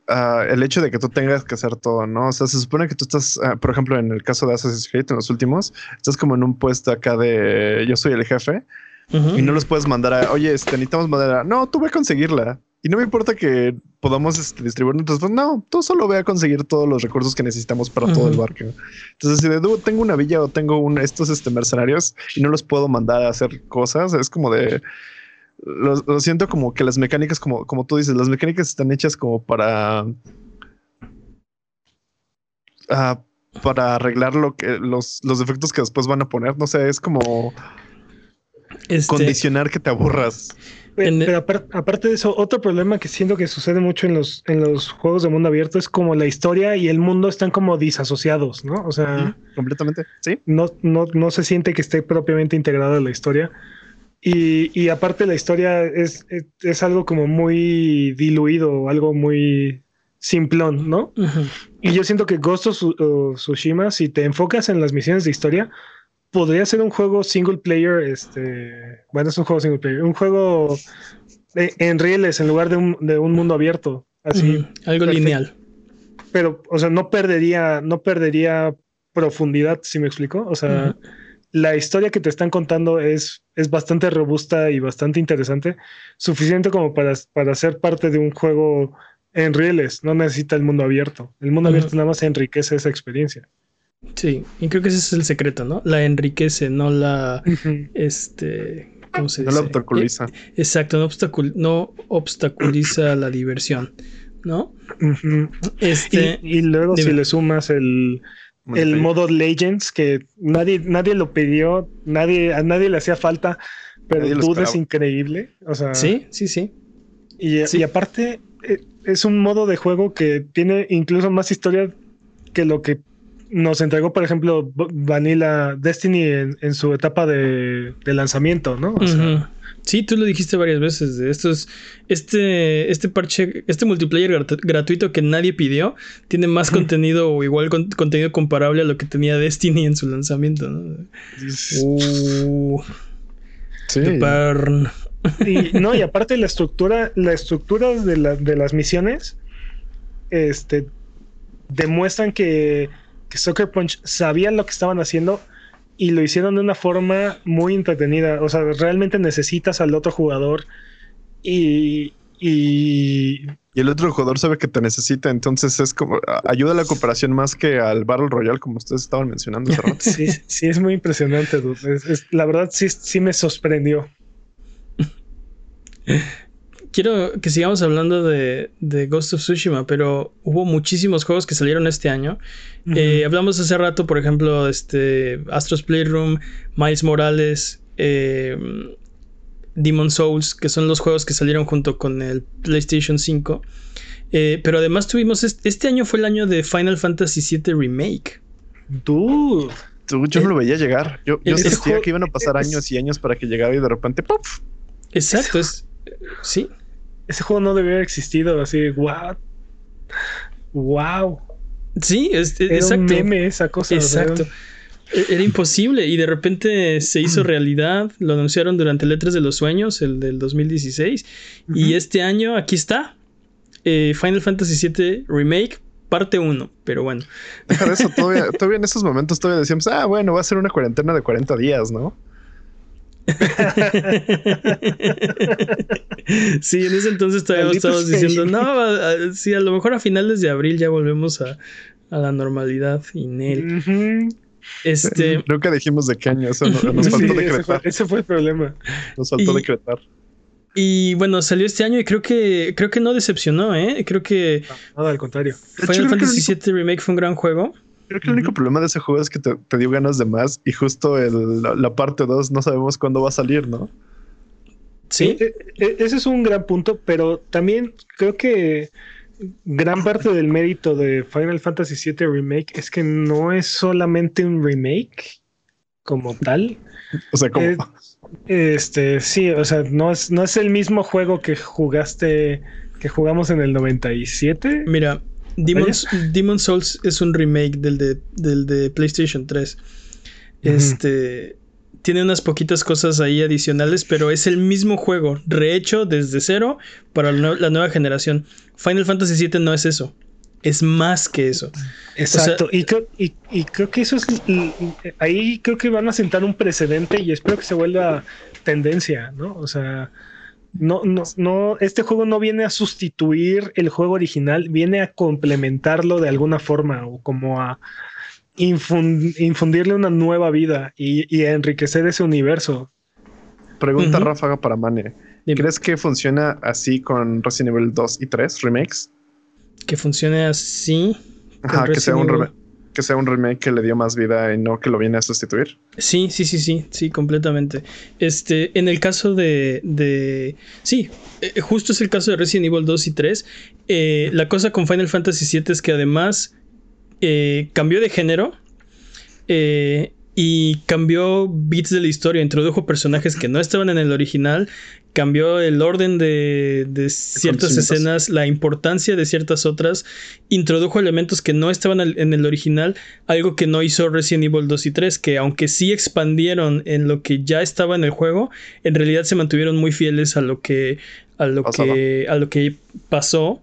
Ah, el hecho de que tú tengas que hacer todo, ¿no? O sea, se supone que tú estás, ah, por ejemplo, en el caso de Assassin's Creed, en los últimos, estás como en un puesto acá de yo soy el jefe y no los puedes mandar a, oye, este, necesitamos madera. No, tú voy a conseguirla. Y no me importa que podamos este, distribuir nuestros fondos. No, tú solo ve a conseguir todos los recursos que necesitamos para todo el barco. Entonces, si de "Dude, tengo una villa o tengo un, estos este, mercenarios y no los puedo mandar a hacer cosas, es como de. Lo, lo siento como que las mecánicas, como, como tú dices, las mecánicas están hechas como para. ah, para arreglar lo que los, los defectos que después van a poner. No sé, es como Este, condicionar que te aburras. Pero, pero apar- aparte de eso, otro problema que siento que sucede mucho en los, en los juegos de mundo abierto es como la historia y el mundo están como disasociados, ¿no? O sea, Completamente. Sí. no, no, no se siente que esté propiamente integrada la historia. Y, y aparte la historia es, es, es algo como muy diluido, algo muy simplón, ¿no? Y yo siento que Ghost of Tsushima, si te enfocas en las misiones de historia, podría ser un juego single player, este, bueno, es un juego single player, un juego en rieles en lugar de un, de un mundo abierto, así, Algo perfecto. lineal. pero, o sea, no perdería, no perdería profundidad, si me explico, o sea, la historia que te están contando es, es bastante robusta y bastante interesante, suficiente como para, para ser parte de un juego en rieles, no necesita el mundo abierto. El mundo abierto nada más enriquece esa experiencia. Sí, y creo que ese es el secreto, ¿no? La enriquece, no la, este, ¿cómo se No dice? la obstaculiza. Eh, exacto, no, obstacul- no obstaculiza la diversión, ¿no? Este, Y, y luego dime. si le sumas el, el modo Legends, que nadie, nadie lo pidió, nadie, a nadie le hacía falta, pero Dude es increíble. O sea, sí, sí, sí. Y, Sí. y aparte, eh, es un modo de juego que tiene incluso más historia que lo que nos entregó, por ejemplo, Vanilla Destiny en, en su etapa de, de lanzamiento, ¿no? O sea. Sí, tú lo dijiste varias veces. De esto es, este, este parche, este multiplayer grat- gratuito que nadie pidió, tiene más contenido o igual con- contenido comparable a lo que tenía Destiny en su lanzamiento. ¿no? Uh, Sí. the burn. Y, no, y aparte la estructura, la estructura de, la- de las misiones, este, demuestran que, que Sucker Punch sabían lo que estaban haciendo y lo hicieron de una forma muy entretenida. O sea, realmente necesitas al otro jugador y, y Y el otro jugador sabe que te necesita, entonces es como ayuda a la cooperación más que al Battle Royale, como ustedes estaban mencionando hace rato. sí, sí es muy impresionante, dude. Es- es- la verdad sí, sí me sorprendió. Quiero que sigamos hablando de, de Ghost of Tsushima, pero hubo muchísimos juegos que salieron este año. Eh, hablamos hace rato, por ejemplo, este Astro's Playroom, Miles Morales, eh, Demon Souls, que son los juegos que salieron junto con el PlayStation 5. Eh, pero además tuvimos este, este año fue el año de Final Fantasy VII Remake. Dude. Tú- Yo no lo veía llegar. Yo, yo sentía juego- que iban a pasar es- años y años para que llegara y de repente ¡puf! Exacto, es sí. Ese juego no debería haber existido. Así, wow. Wow. Sí, es, Era exacto. un meme esa cosa. o sea, Exacto. E- Era imposible y de repente se hizo realidad. Lo anunciaron durante Letras de los Sueños, el del 2016. Y este año, aquí está. eh, Final Fantasy VII Remake, parte 1. Pero bueno. Deja de eso, todavía, todavía en esos momentos todavía decíamos, ah, bueno, va a ser una cuarentena de 40 días, ¿no? sí, en ese entonces todavía estábamos diciendo, no, a- a- sí, a lo mejor a finales de abril ya volvemos a, a la normalidad. Y Nel. Ujú. Este, Nunca dijimos de qué año, eso no- nos Sí, faltó ese, fue, decretar. ese fue el problema. Nos faltó Y- decretar. y bueno, salió este año y creo que creo que no decepcionó, ¿eh? Creo que Nada, al contrario. Final Fantasy VII Remake fue un gran juego. Creo que el único problema de ese juego es que te, te dio ganas de más y justo el- la, la parte 2 no sabemos cuándo va a salir, ¿no? Sí. E- e- ese es un gran punto, pero también creo que gran parte del mérito de Final Fantasy VII Remake es que no es solamente un remake como tal. O sea, como... Eh, Este, sí, o sea, no es, no es el mismo juego que jugaste, que jugamos en el 97. Mira, Demon's, Demon Souls es un remake del de, del de PlayStation 3. Este tiene unas poquitas cosas ahí adicionales, pero es el mismo juego, rehecho desde cero para la, nue- la nueva generación. Final Fantasy VII no es eso. Es más que eso. Exacto, y, creo, y, y creo que eso es ahí creo que van a sentar un precedente y espero que se vuelva tendencia, ¿no? O sea, No, no, no, este juego no viene a sustituir el juego original, viene a complementarlo de alguna forma o como a infundirle una nueva vida y, a enriquecer ese universo. Pregunta ráfaga para Mane. ¿Crees que funciona así con Resident Evil 2 y 3 remakes? Que funcione así. Ajá, que sea, un que sea, un remake que le dio más vida y no que lo viene a sustituir. Sí, sí, sí, sí, sí, completamente. Este, en el caso de. de sí, eh, justo es el caso de Resident Evil 2 y 3. Eh, la cosa con Final Fantasy VII es que además eh, cambió de género. y cambió bits de la historia, introdujo personajes que no estaban en el original, cambió el orden de, ciertas escenas, la importancia de ciertas otras, introdujo elementos que no estaban en el original, algo que no hizo Resident Evil 2 y 3, que aunque sí expandieron en lo que ya estaba en el juego, en realidad se mantuvieron muy fieles a lo que a lo que a lo que pasó.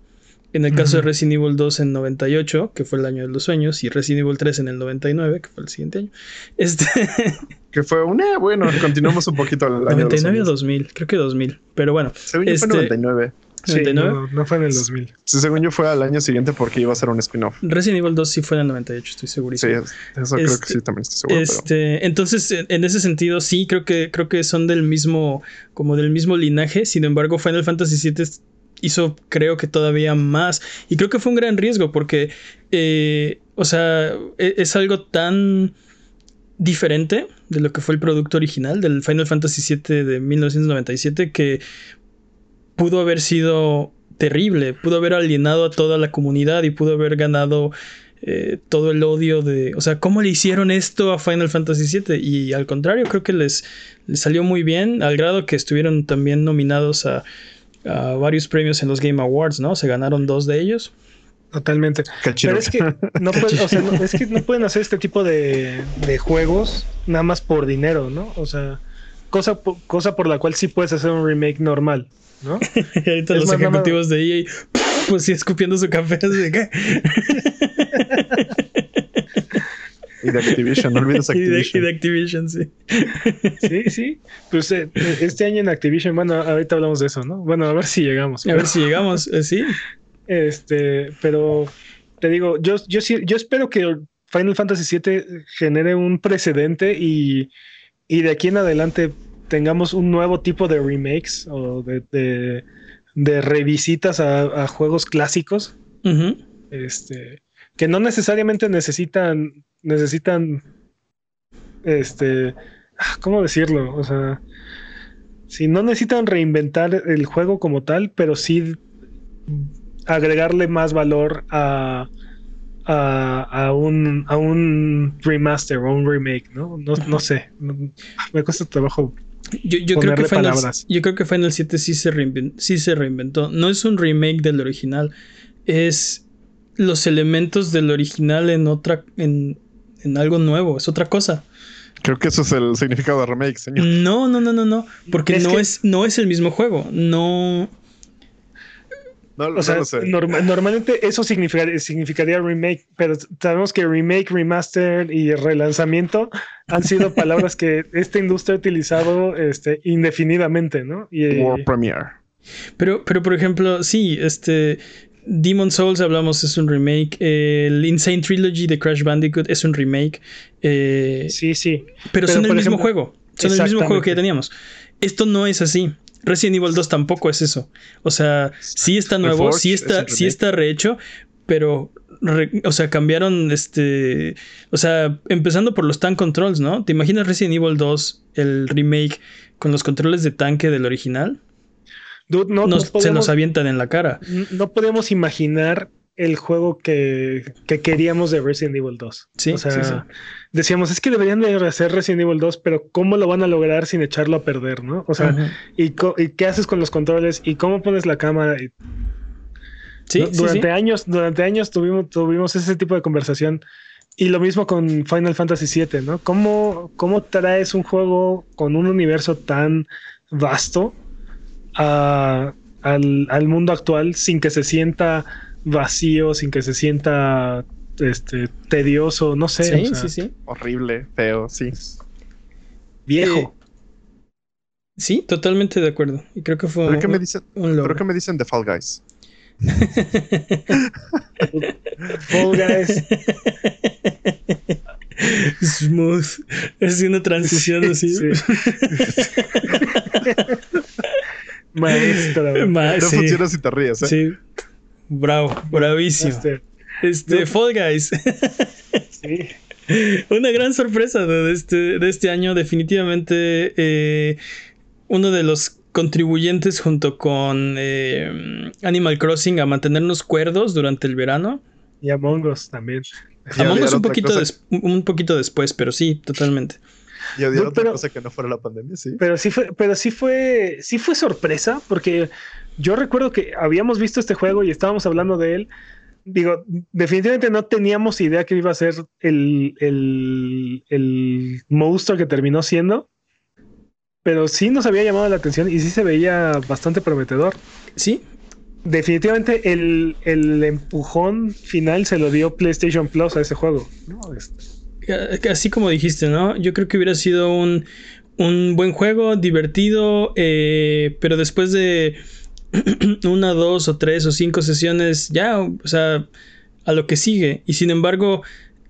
En el caso de Resident Evil 2 en 98, que fue el año de los sueños, y Resident Evil 3 en el 99, que fue el siguiente año. Este... que fue una, bueno, continuamos un poquito el año 99 o 2000, creo que 2000, pero bueno. Según yo fue 99. Sí, no, no, fue en el 2000. Sí, según yo fue al año siguiente porque iba a ser un spin-off. Resident Evil 2 sí fue en el 98, estoy segurísimo. Sí, eso creo que este, sí, también estoy seguro. Este, Entonces, en ese sentido, sí, creo que, creo que son del mismo, como del mismo linaje. Sin embargo, Final Fantasy VII hizo creo que todavía más. Y creo que fue un gran riesgo porque, eh, o sea, e-, es, algo tan diferente de lo que fue el producto original del Final Fantasy VII de 1997 que pudo haber sido terrible, pudo haber alienado a toda la comunidad y pudo haber ganado eh, todo el odio de, o sea, ¿cómo le hicieron esto a Final Fantasy VII? Y al contrario, creo que les, les salió muy bien, al grado que estuvieron también nominados a varios premios en los Game Awards, ¿no? Se ganaron dos de ellos. Totalmente. Pero es que no, es que no pueden hacer este tipo de, juegos nada más por dinero, ¿no? O sea, cosa, cosa por la cual sí puedes hacer un remake normal, ¿no? y ahorita los ejecutivos de EA, pues sí, escupiendo su café, así qué. Y de Activision, no olvides Activision. Y de, Activision, sí. Sí, sí. Pues eh, este año en Activision, bueno, ahorita hablamos de eso, ¿no? Bueno, a ver si llegamos. A ver si llegamos, eh, sí. Este, pero te digo, yo, yo, yo espero que Final Fantasy VII genere un precedente y, y de aquí en adelante tengamos un nuevo tipo de remakes o de, de, revisitas a, juegos clásicos. Este, que no necesariamente necesitan necesitan, este, ah, ¿cómo decirlo? O sea, si no necesitan reinventar el juego como tal, pero sí agregarle más valor a, a, un, a un remaster o un remake, ¿no? No, sé, me cuesta trabajo. Yo, yo creo que Final, yo creo que Final 7 sí se, reinventó, sí se reinventó. No es un remake del original, es los elementos del original en otra, en, en algo nuevo, es otra cosa. Creo que eso es el significado de remake, señor. No, no, no, no, no. Porque no, es, no es el mismo juego. No. No, o sea, normalmente eso significaría, significaría, remake, pero sabemos que remake, remaster y relanzamiento han sido palabras que esta industria ha utilizado este, indefinidamente, ¿no? Y, War Premiere. Pero, pero por ejemplo, sí, este, Demon Souls, hablamos, es un remake. el Insane Trilogy de Crash Bandicoot es un remake. Eh, sí, sí. Pero, son el mismo juego. Son el mismo juego que ya teníamos. Esto no es así. Resident Evil 2 tampoco es eso. O sea, sí está nuevo, sí está, sí está rehecho, pero o sea, cambiaron este. O sea, empezando por los tank controls, ¿no? ¿Te imaginas Resident Evil 2, el remake, con los controles de tanque del original? no, se nos avientan en la cara. No podemos imaginar el juego que, queríamos de Resident Evil 2. Sí, o sea, decíamos, es que deberían de hacer Resident Evil 2, pero ¿cómo lo van a lograr sin echarlo a perder, no? O sea, y, qué haces con los controles? ¿Y cómo pones la cámara? sí, durante años, durante años tuvimos, tuvimos ese tipo de conversación. Y lo mismo con Final Fantasy VII, ¿no? ¿Cómo, ¿Cómo traes un juego con un universo tan vasto al, mundo actual sin que se sienta vacío, sin que se sienta este, tedioso, no sé. Sí, sí, sí. Horrible, feo, sí. Viejo. Sí, totalmente de acuerdo. Y creo que fue ¿Pero qué un, me dicen, un ¿pero logro. qué me dicen de Fall Guys? Fall Guys. Smooth. Es una transición así. Sí. Maestro. Ma- No sí, funciona si te ríes, ¿eh? sí. Bravo, bravísimo. Master. Este, Fall Guys. Sí. Una gran sorpresa de este, de este año. Definitivamente eh, uno de los contribuyentes junto con eh, Animal Crossing a mantenernos cuerdos durante el verano. Y Among Us también. Y Among Us un poquito, un poquito después, pero sí, totalmente. Y odiar No, otra pero- cosa que no fuera la pandemia, sí. Pero sí fue, pero sí fue, sí fue sorpresa, porque yo recuerdo que habíamos visto este juego y estábamos hablando de él. Digo, definitivamente no teníamos idea que iba a ser el, el, el monstruo que terminó siendo. Pero sí nos había llamado la atención y sí se veía bastante prometedor. Sí, Definitivamente el, el empujón final se lo dio PlayStation Plus a ese juego. ¿no? Este, así como dijiste, ¿no? Yo creo que hubiera sido un, un buen juego, divertido, eh, pero después de una, dos o tres o cinco sesiones, ya, o sea, a lo que sigue. Y sin embargo,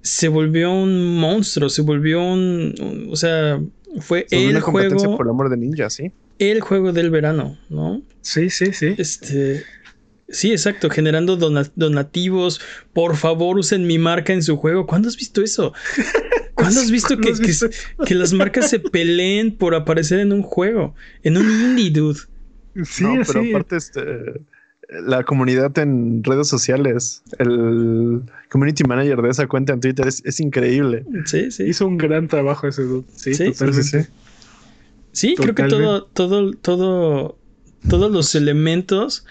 se volvió un monstruo, se volvió un, un- o sea, fue el una competencia juego, por el amor de ninja, sí. el juego del verano, ¿no? Sí, sí, sí. Este. Sí, exacto, generando dona- donativos. Por favor, usen mi marca en su juego. ¿Cuándo has visto eso? ¿Cuándo has visto, ¿Cuándo que, has que- visto? que las marcas se peleen por aparecer en un juego? En un indie, dude. Sí, no, pero sí. aparte, este, la comunidad en redes sociales, el community manager de esa cuenta en Twitter es, es increíble. Sí, sí. Hizo un gran trabajo ese dude. Sí, Sí, totalmente. sí, sí. Sí, creo que todo, todo, todo, todos los elementos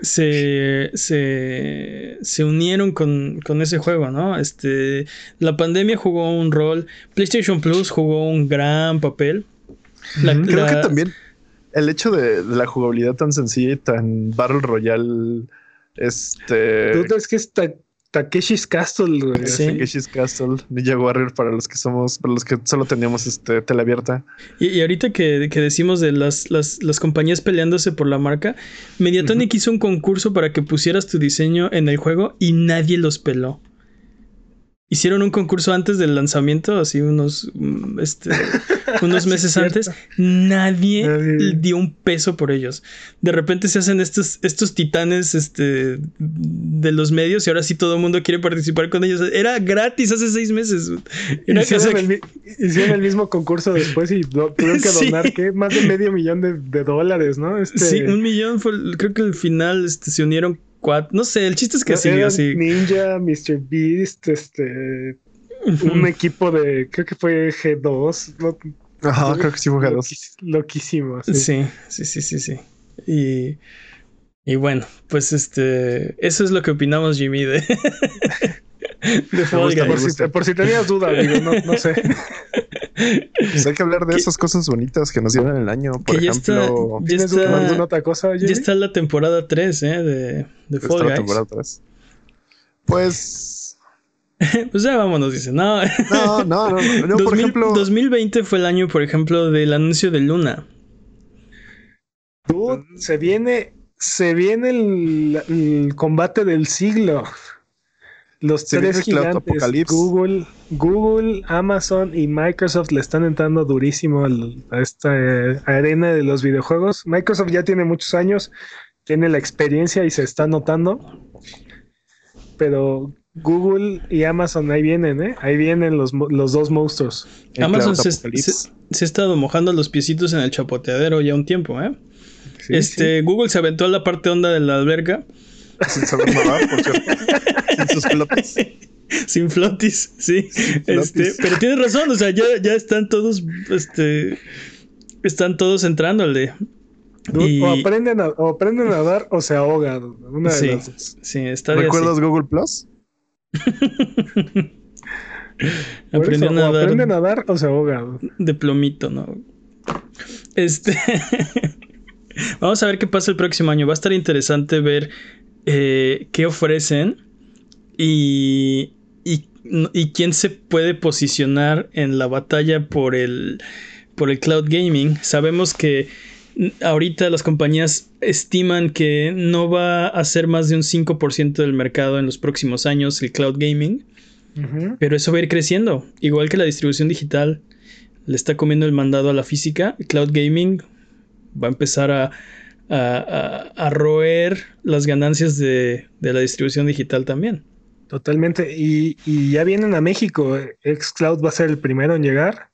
se, se, se unieron con, con ese juego, ¿no? Este, la pandemia jugó un rol, PlayStation Plus jugó un gran papel. La-. Creo la- que también el hecho de, de la jugabilidad tan sencilla y tan Battle Royale, este. Es que es Ta- Takeshi's Castle, güey. Sí. Takeshi's Castle, Ninja Warrior para los que somos, para los que solo teníamos este tele abierta. Y, y ahorita que, que decimos de las, las, las compañías peleándose por la marca, Mediatonic hizo un concurso para que pusieras tu diseño en el juego y nadie los peló. Hicieron un concurso antes del lanzamiento, así unos, mm, este, unos meses antes. Nadie Nadie. dio un peso por ellos. De repente se hacen estos, estos titanes este, de los medios y ahora sí todo el mundo quiere participar con ellos. Era gratis hace seis meses. Era Hicieron, cosa el, mi- hicieron el mismo concurso después y do- tuvieron que Sí. donar ¿qué? más de medio millón de, de dólares, ¿no? Este, Sí, un millón fue, creo que al final este, se unieron no sé, el chiste es que siguió eran así. Ninja, Mr. Beast, este, un equipo de, creo que fue G2, ¿no? Ajá, creo que sí fue G2. Loquis- Loquísimo. Sí. Sí, sí, sí, sí, sí. Y, y bueno, pues este, eso es lo que opinamos Jimmy de, de Por, si, gusta. por si tenías duda, digo, no, no sé. Pues hay que hablar de esas cosas bonitas que nos dieron el año. Por Que ya está, ejemplo, ya ¿Tienes alguna está, otra cosa, ya Jimmy? está la temporada 3 ¿eh? de, de la temporada tres. Pues. Pues ya vámonos, dice. No, No, no, no. no, no, por 2000 ejemplo. 2020 fue el año, por ejemplo, del anuncio de Luna. Dude, se viene, se viene el, el combate del siglo. Los tres gigantes. Google, Google, Amazon y Microsoft le están entrando durísimo al- a esta eh, arena de los videojuegos. Microsoft ya tiene muchos años, tiene la experiencia y se está notando. Pero Google y Amazon ahí vienen, ¿eh? Ahí vienen los, los dos monstruos. Amazon se, Apocalypse. se- se ha estado mojando los piecitos en el chapoteadero ya un tiempo, ¿eh? Sí, este, Google se aventó a la parte honda de la alberga Sin saber nadar, por cierto. Sin sus flotes. sin flotis, sí. Este, flotis. pero tienes razón, o sea, ya, ya están todos, este, están todos entrándole. Y- O, aprenden a, o aprenden a nadar o se ahogan. Una de Sí. las dos. Sí, está bien. ¿Recuerdas Google Plus? Por Aprendió a nadar aprende a nadar o se ahoga. de plomito, ¿no? Este. Vamos a ver qué pasa el próximo año. Va a estar interesante ver eh, qué ofrecen y, y, y quién se puede posicionar en la batalla por el por el cloud gaming. Sabemos que ahorita las compañías estiman que no va a ser más de un 5% del mercado en los próximos años el cloud gaming. Pero eso va a ir creciendo. Igual que la distribución digital le está comiendo el mandado a la física, cloud gaming va a empezar a, a, roer las ganancias de, la distribución digital también. Totalmente. Y, y, ya vienen a México. Xcloud va a ser el primero en llegar.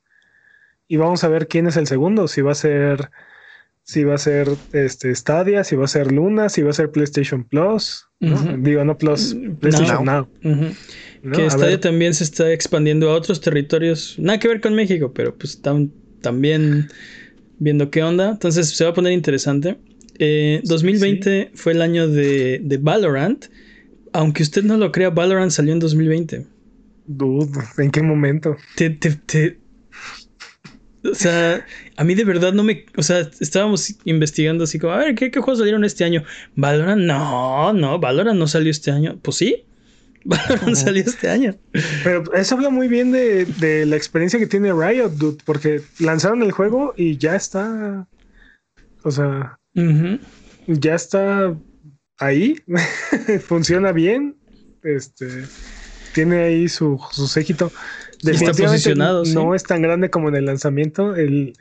Y vamos a ver quién es el segundo. Si va a ser si va a ser este Stadia, si va a ser Luna, si va a ser PlayStation Plus. Digo, no Plus, mm, PlayStation Now. Que Stadia también se está expandiendo a otros territorios. Nada que ver con México, pero pues están también viendo qué onda. Entonces se va a poner interesante. 2020 eh, fue el año de, de, Valorant. Aunque usted no lo crea, Valorant salió en 2020. Dude, ¿en qué momento? Te, te, te, o sea, a mí de verdad no me. O sea, estábamos investigando así como, a ver, ¿qué, juegos salieron este año? Valorant, no, no, Valorant no salió este año. Pues sí, Valorant salió este año. Pero eso habla muy bien de, la experiencia que tiene Riot, dude, porque lanzaron el juego y ya está. O sea, ya está ahí. Funciona bien. Este tiene ahí su, su séquito. Definitivamente no es tan grande como en el lanzamiento. El,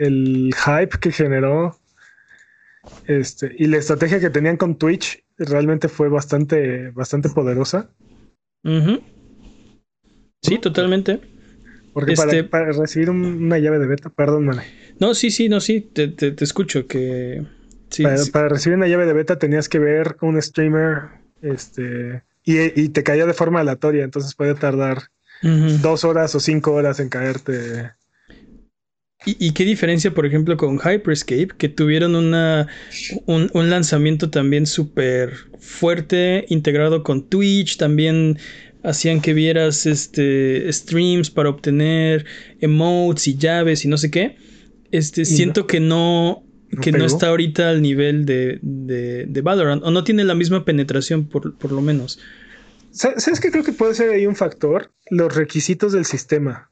hype que generó este, y la estrategia que tenían con Twitch realmente fue bastante, bastante poderosa. Sí, totalmente. Porque para, este recibir una llave de beta, perdón, No, sí, sí, no, sí, te, escucho que... para, recibir una llave de beta tenías que ver un streamer este, y, y te caía de forma aleatoria, entonces puede tardar dos horas o cinco horas en caerte. ¿Y, qué diferencia, por ejemplo, con Hyperscape, que tuvieron una, un, lanzamiento también súper fuerte, integrado con Twitch, también hacían que vieras este, streams para obtener emotes y llaves y no sé qué. Este, siento que no, que no está ahorita al nivel de, de, Valorant, o no tiene la misma penetración, por, por lo menos. ¿Sabes qué creo que puede ser ahí un factor? Los requisitos del sistema.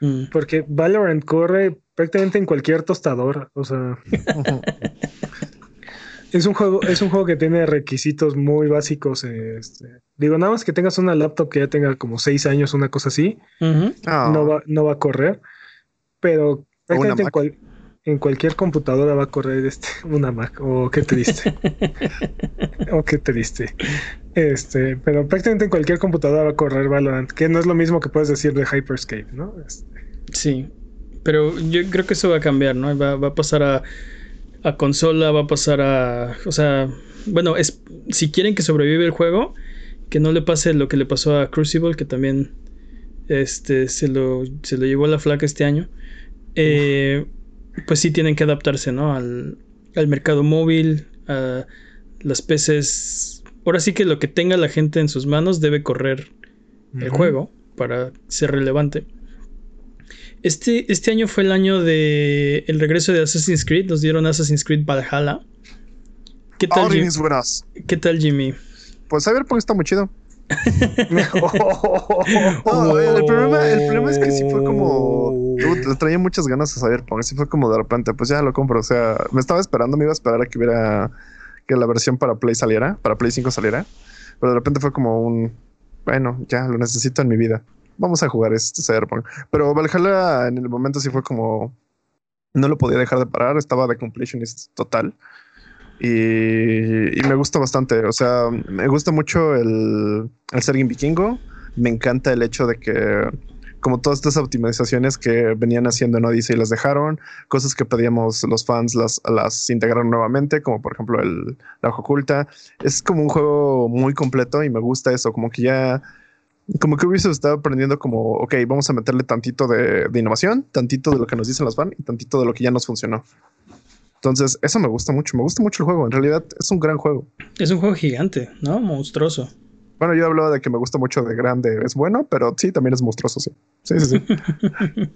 Mm. Porque Valorant corre prácticamente en cualquier tostador. O sea. es un juego, es un juego que tiene requisitos muy básicos. Este, digo, nada más que tengas una laptop que ya tenga como seis años, una cosa así. Ah. no, va, no va a correr. Pero prácticamente en, cual, en cualquier computadora va a correr este, una Mac. O oh, qué triste. o oh, qué triste. Este, pero prácticamente en cualquier computadora va a correr Valorant, que no es lo mismo que puedes decir de Hyperscape, ¿no? Este. Sí. Pero yo creo que eso va a cambiar, ¿no? Va, a pasar a, a consola, va a pasar a. O sea, bueno, es si quieren que sobreviva el juego, que no le pase lo que le pasó a Crucible, que también este, se, lo, se lo llevó a la flaca este año. Eh, pues sí tienen que adaptarse, ¿no? Al, mercado móvil, a las PCs. Ahora sí que lo que tenga la gente en sus manos debe correr el juego para ser relevante. Este, este año fue el año de el regreso de Assassin's Creed. Nos dieron Assassin's Creed Valhalla. ¿Qué tal, Jimmy? ¿Qué tal, Jimmy? Pues a ver, porque está muy chido. el, problema, el problema es que sí fue como traía muchas ganas a saber, porque así fue como de repente, pues ya lo compro. O sea, me estaba esperando, me iba a esperar a que hubiera que la versión para Play saliera, para Play 5 saliera. Pero de repente fue como un bueno, ya lo necesito en mi vida. Vamos a jugar este Cyberpunk. Pero Valhalla en el momento sí fue como no lo podía dejar de parar, estaba de completionist total. Y, y, me gusta bastante. O sea, me gusta mucho el, el ser vikingo. Me encanta el hecho de que como todas estas optimizaciones que venían haciendo en Odyssey las dejaron, cosas que pedíamos los fans las, las integraron nuevamente, como por ejemplo el, la hoja oculta. Es como un juego muy completo y me gusta eso, como que ya, como que hubiese estado aprendiendo como, ok, vamos a meterle tantito de, de innovación, tantito de lo que nos dicen los fans y tantito de lo que ya nos funcionó. Entonces, eso me gusta mucho, me gusta mucho el juego, en realidad es un gran juego. Es un juego gigante, ¿no? Monstruoso. Bueno, yo hablaba de que me gusta mucho de grande, es bueno, pero sí, también es monstruoso, sí. Sí, sí, sí.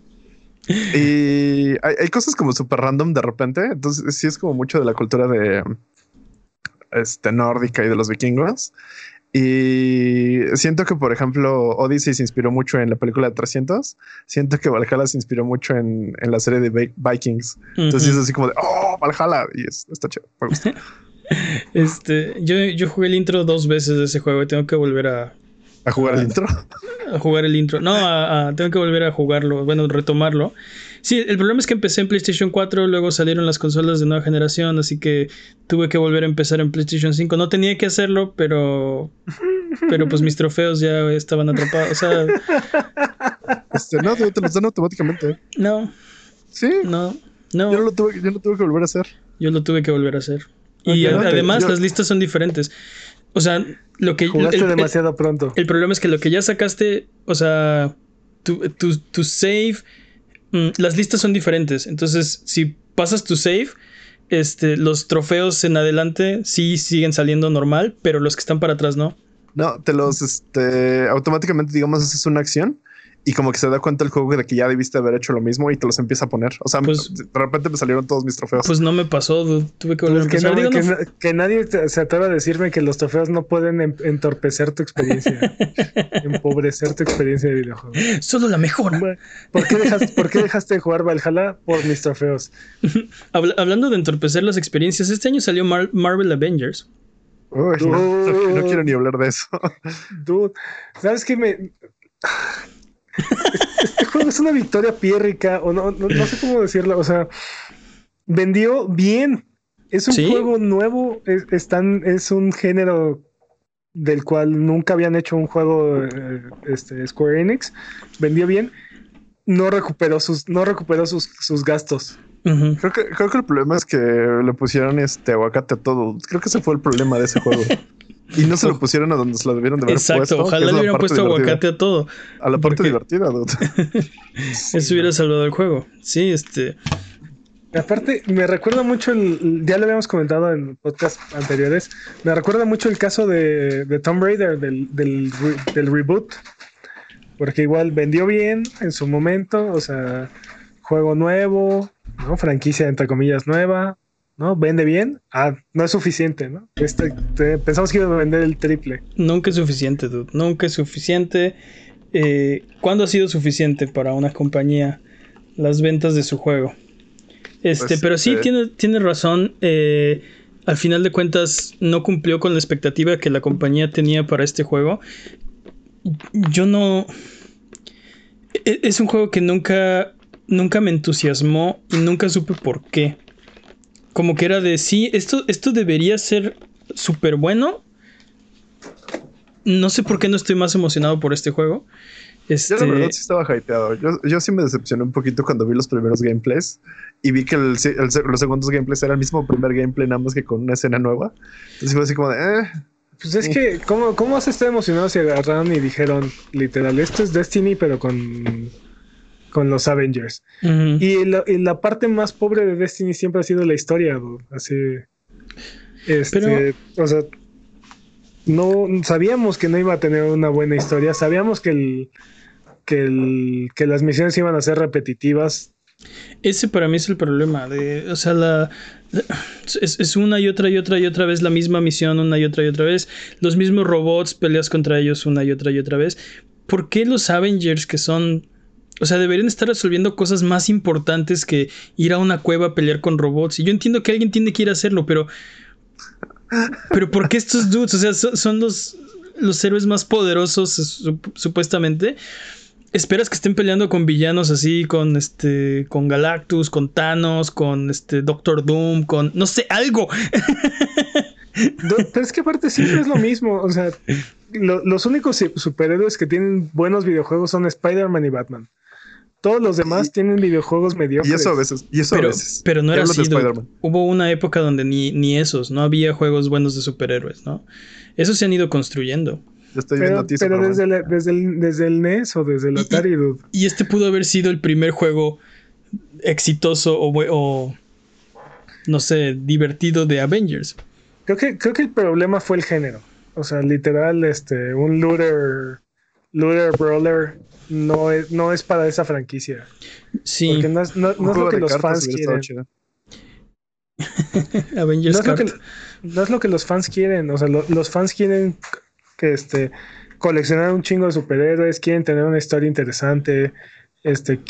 y hay, cosas como súper random de repente, entonces sí es como mucho de la cultura de este nórdica y de los vikingos. Y siento que, por ejemplo, Odyssey se inspiró mucho en la película de 300. Siento que Valhalla se inspiró mucho en, en la serie de Vi- Vikings. Entonces Ujú. es así como de, oh, Valhalla. Y es, está chido. Me gusta. Este, yo, yo jugué el intro dos veces de ese juego y tengo que volver a, A jugar el intro. a jugar el intro. No, a- a- tengo que volver a jugarlo, bueno, retomarlo. Sí, el problema es que empecé en PlayStation 4, luego salieron las consolas de nueva generación, así que tuve que volver a empezar en PlayStation 5. No tenía que hacerlo, pero pero pues mis trofeos ya estaban atrapados. O sea, Este, no, te, te los dan automáticamente. no, Sí. no, no. Yo no lo tuve, yo no tuve que volver a hacer. Yo lo tuve que volver a hacer. Y no, además yo- las listas son diferentes. O sea, lo que Jugaste el- el- demasiado pronto. El problema es que lo que ya sacaste, o sea, tu, tu, tu save, mm, las listas son diferentes. Entonces, si pasas tu save, este, los trofeos en adelante sí siguen saliendo normal, pero los que están para atrás no. No, te los, este, automáticamente, digamos, haces una acción y como que se da cuenta el juego de que ya debiste haber hecho lo mismo y te los empieza a poner. O sea, Pues- de repente me salieron todos mis trofeos. Pues no me pasó, dude. tuve que volver Pues a que, no- que no- na- que nadie te- se atreva a decirme que los trofeos no pueden em- entorpecer tu experiencia, empobrecer tu experiencia de videojuego. Solo la mejora. ¿Por qué, dejaste, ¿Por qué dejaste de jugar Valhalla? Por mis trofeos. Habla- hablando de entorpecer las experiencias, este año salió Mar- Marvel Avengers. Uy, no- no quiero ni hablar de eso. Dude, ¿sabes qué me. Este juego es una victoria pírrica, o no, no, no sé cómo decirlo. O sea, vendió bien. Es un Sí. juego nuevo, es, están, es un género del cual nunca habían hecho un juego eh, este, Square Enix. Vendió bien. No recuperó sus, no recuperó sus, sus gastos. Creo que, creo que el problema es que le pusieron este aguacate a todo. Creo que ese fue el problema de ese juego. Y no se lo pusieron a donde se lo debieron de haber Exacto, puesto. que ojalá le hubieran puesto divertida. aguacate a todo. A la parte porque- divertida, dude. Eso hubiera salvado el juego. Sí, este. Aparte, me recuerda mucho el. Ya lo habíamos comentado en podcast anteriores. Me recuerda mucho el caso de, de Tomb Raider, del, del, re- del reboot. Porque igual vendió bien en su momento. O sea, juego nuevo, ¿no? Franquicia entre comillas nueva, ¿no? Vende bien. Ah, no es suficiente, ¿no? Este, te- pensamos que iba a vender el triple. Nunca es suficiente, dude. Nunca es suficiente. Eh, ¿Cuándo ha sido suficiente para una compañía las ventas de su juego? Este, Pues, pero sí, eh. tiene, tiene razón. eh, al final de cuentas, no cumplió con la expectativa que la compañía tenía para este juego. Yo no. e- Es un juego que nunca. Nunca me entusiasmó y nunca supe por qué. Como que era de sí, esto, esto debería ser súper bueno, no sé por qué no estoy más emocionado por este juego. Yo Este, la verdad sí estaba hypeado. Yo, yo sí me decepcioné un poquito cuando vi los primeros gameplays y vi que el, el- los segundos gameplays era el mismo primer gameplay, nada más que con una escena nueva. Entonces fue así como de, eh, Pues es que, ¿cómo, cómo se está emocionado si agarraron y dijeron, literal, esto es Destiny, pero con, con los Avengers? ujú. Y la, y la parte más pobre de Destiny siempre ha sido la historia, dude. Así. Este, Pero- o sea, no sabíamos que no iba a tener una buena historia. Sabíamos que el, que el, que las misiones iban a ser repetitivas. Ese para mí es el problema. De, o sea, la, la- es, es una y otra y otra y otra vez la misma misión, una y otra y otra vez. Los mismos robots, peleas contra ellos una y otra y otra vez. ¿Por qué los Avengers que son... O sea, deberían estar resolviendo cosas más importantes que ir a una cueva a pelear con robots. Y yo entiendo que alguien tiene que ir a hacerlo, pero... Pero ¿por qué estos dudes? O sea, son, los, los héroes más poderosos, sup- supuestamente. Esperas que estén peleando con villanos así, con este, con Galactus, con Thanos, con este Doctor Doom, con no sé, algo. Pero es que aparte siempre es lo mismo. O sea, lo- los únicos superhéroes que tienen buenos videojuegos son Spider-Man y Batman. Todos los demás tienen videojuegos mediocres. y eso a veces, y eso Pero, a veces. pero no era así. Hubo una época donde ni, ni esos, no había juegos buenos de superhéroes, ¿no? Esos se han ido construyendo. Yo estoy viendo a ti, pero desde, la- desde, el, desde el NES o desde el Y- y- Atari, dude. Y este pudo haber sido el primer juego exitoso o, o no sé, divertido de Avengers. Creo que, creo que el problema fue el género. O sea, literal, este, un looter, looter brawler no es, no es para esa franquicia. Sí, Porque no es, no, es lo que los fans quieren. Avengers No es, lo que, no es lo que los fans quieren. O sea, lo- los fans quieren que este, coleccionar un chingo de superhéroes, quieren tener una historia interesante, este,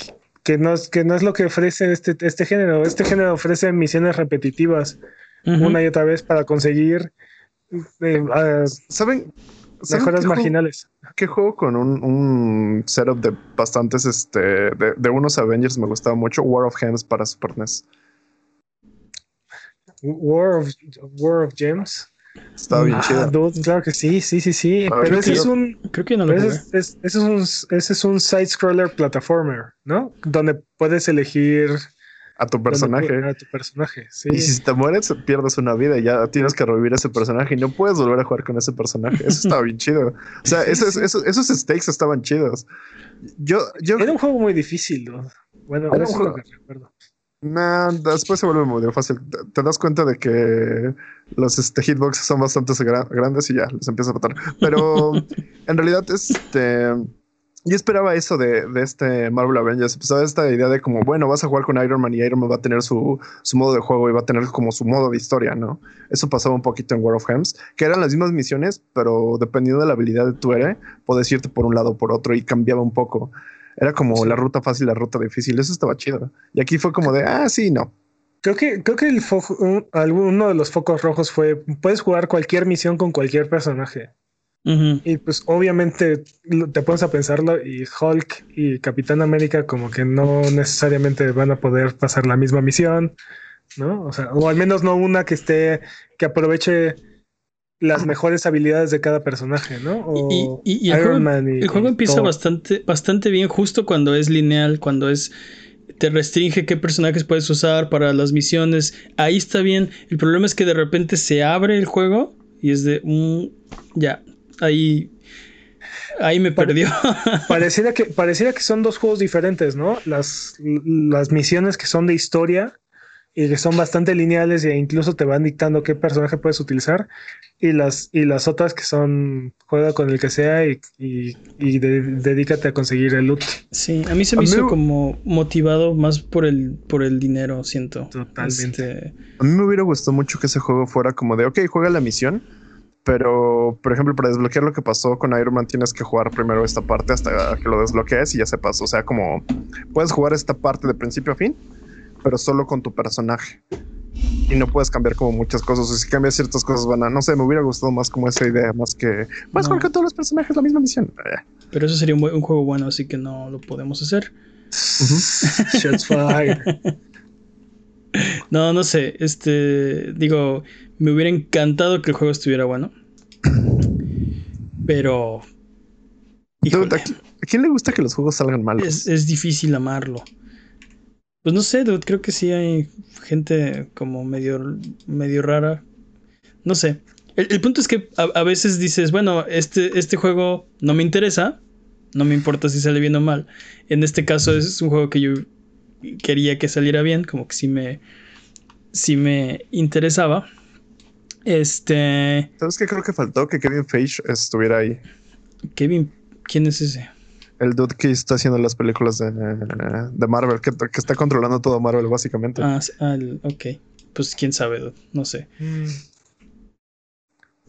que no, es, que no es lo que ofrece este, este género. Este género ofrece misiones repetitivas una y otra vez para conseguir eh, ¿Saben? Mejoras marginales. ¿Qué juego con un, un, setup de bastantes, este, de, de, unos Avengers me gustaba mucho? War of Gems para Super NES. War of, War of Gems. Estaba bien ah, chido. Dude, claro que sí, sí, sí, sí. pero ese es un. Creo que no lo ese, es, ese, es un, ese es un side-scroller platformer, ¿no? Donde puedes elegir a tu personaje. A tu personaje, sí. Y si te mueres, pierdes una vida y ya tienes que revivir ese personaje y no puedes volver a jugar con ese personaje. Eso estaba bien chido. O sea, esos, esos, esos, stakes estaban chidos. Yo, yo... Era un juego muy difícil, ¿no? Bueno, que recuerdo. Nah, después se vuelve muy fácil. Te, te, das cuenta de que los este, hitboxes son bastante grandes y ya les empieza a matar. Pero en realidad, este yo esperaba eso de, de, este Marvel Avengers. Empezaba esta idea de como, bueno, vas a jugar con Iron Man y Iron Man va a tener su, su, modo de juego y va a tener como su modo de historia, ¿no? Eso pasaba un poquito en War of Gems, que eran las mismas misiones, pero dependiendo de la habilidad de tu héroe, podías irte por un lado o por otro y cambiaba un poco. Era como sí. la ruta fácil, la ruta difícil. Eso estaba chido. Y aquí fue como de, ah, sí, no. Creo que, creo que el un, uno de los focos rojos fue, puedes jugar cualquier misión con cualquier personaje. Uh -huh. Y pues obviamente te pones a pensarlo y Hulk y Capitán América como que no necesariamente van a poder pasar la misma misión, ¿no? O sea, o al menos no una que esté, que aproveche las mejores habilidades de cada personaje, ¿no? O y, y, y el, juego, y, el juego, empieza bastante, bastante bien justo cuando es lineal, cuando es te restringe qué personajes puedes usar para las misiones. Ahí está bien. El problema es que de repente se abre el juego y es de un mm, ya, ahí ahí me perdió. pareciera que pareciera que son dos juegos diferentes, ¿no? Las, las misiones que son de historia y que son bastante lineales e incluso te van dictando qué personaje puedes utilizar y las y las otras que son juega con el que sea y, y, y de, dedícate a conseguir el loot. Sí, a mí se me a hizo como motivado más por el por el dinero, siento. Totalmente. Este... A mí me hubiera gustado mucho que ese juego fuera como de, ok, juega la misión, pero, por ejemplo, para desbloquear lo que pasó con Iron Man, tienes que jugar primero esta parte hasta que lo desbloquees y ya se pasó. O sea, como puedes jugar esta parte de principio a fin, pero solo con tu personaje. Y no puedes cambiar como muchas cosas. O si cambias ciertas cosas, van a. No sé, me hubiera gustado más como esa idea, más que. Puedes no. jugar con todos los personajes la misma misión. Pero eso sería un, un juego bueno, así que no lo podemos hacer. Uh -huh. Shots fired. No, no sé. Este. Digo, me hubiera encantado que el juego estuviera bueno. Pero. Dude, ¿A quién le gusta que los juegos salgan malos? Es, es, difícil amarlo. Pues no sé, dude, creo que sí hay gente como medio, medio rara. No sé. El, el punto es que a, a, veces dices, bueno, este, este juego no me interesa. No me importa si sale bien o mal. En este caso es un juego que yo quería que saliera bien, como que sí me, sí me interesaba. Este. ¿Sabes qué creo que faltó? Que Kevin Feige estuviera ahí. Kevin, ¿quién es ese? El dude que está haciendo las películas de, de Marvel, que, que, está controlando todo Marvel, básicamente. Ah, ok. Pues quién sabe, dude. no sé. Mm.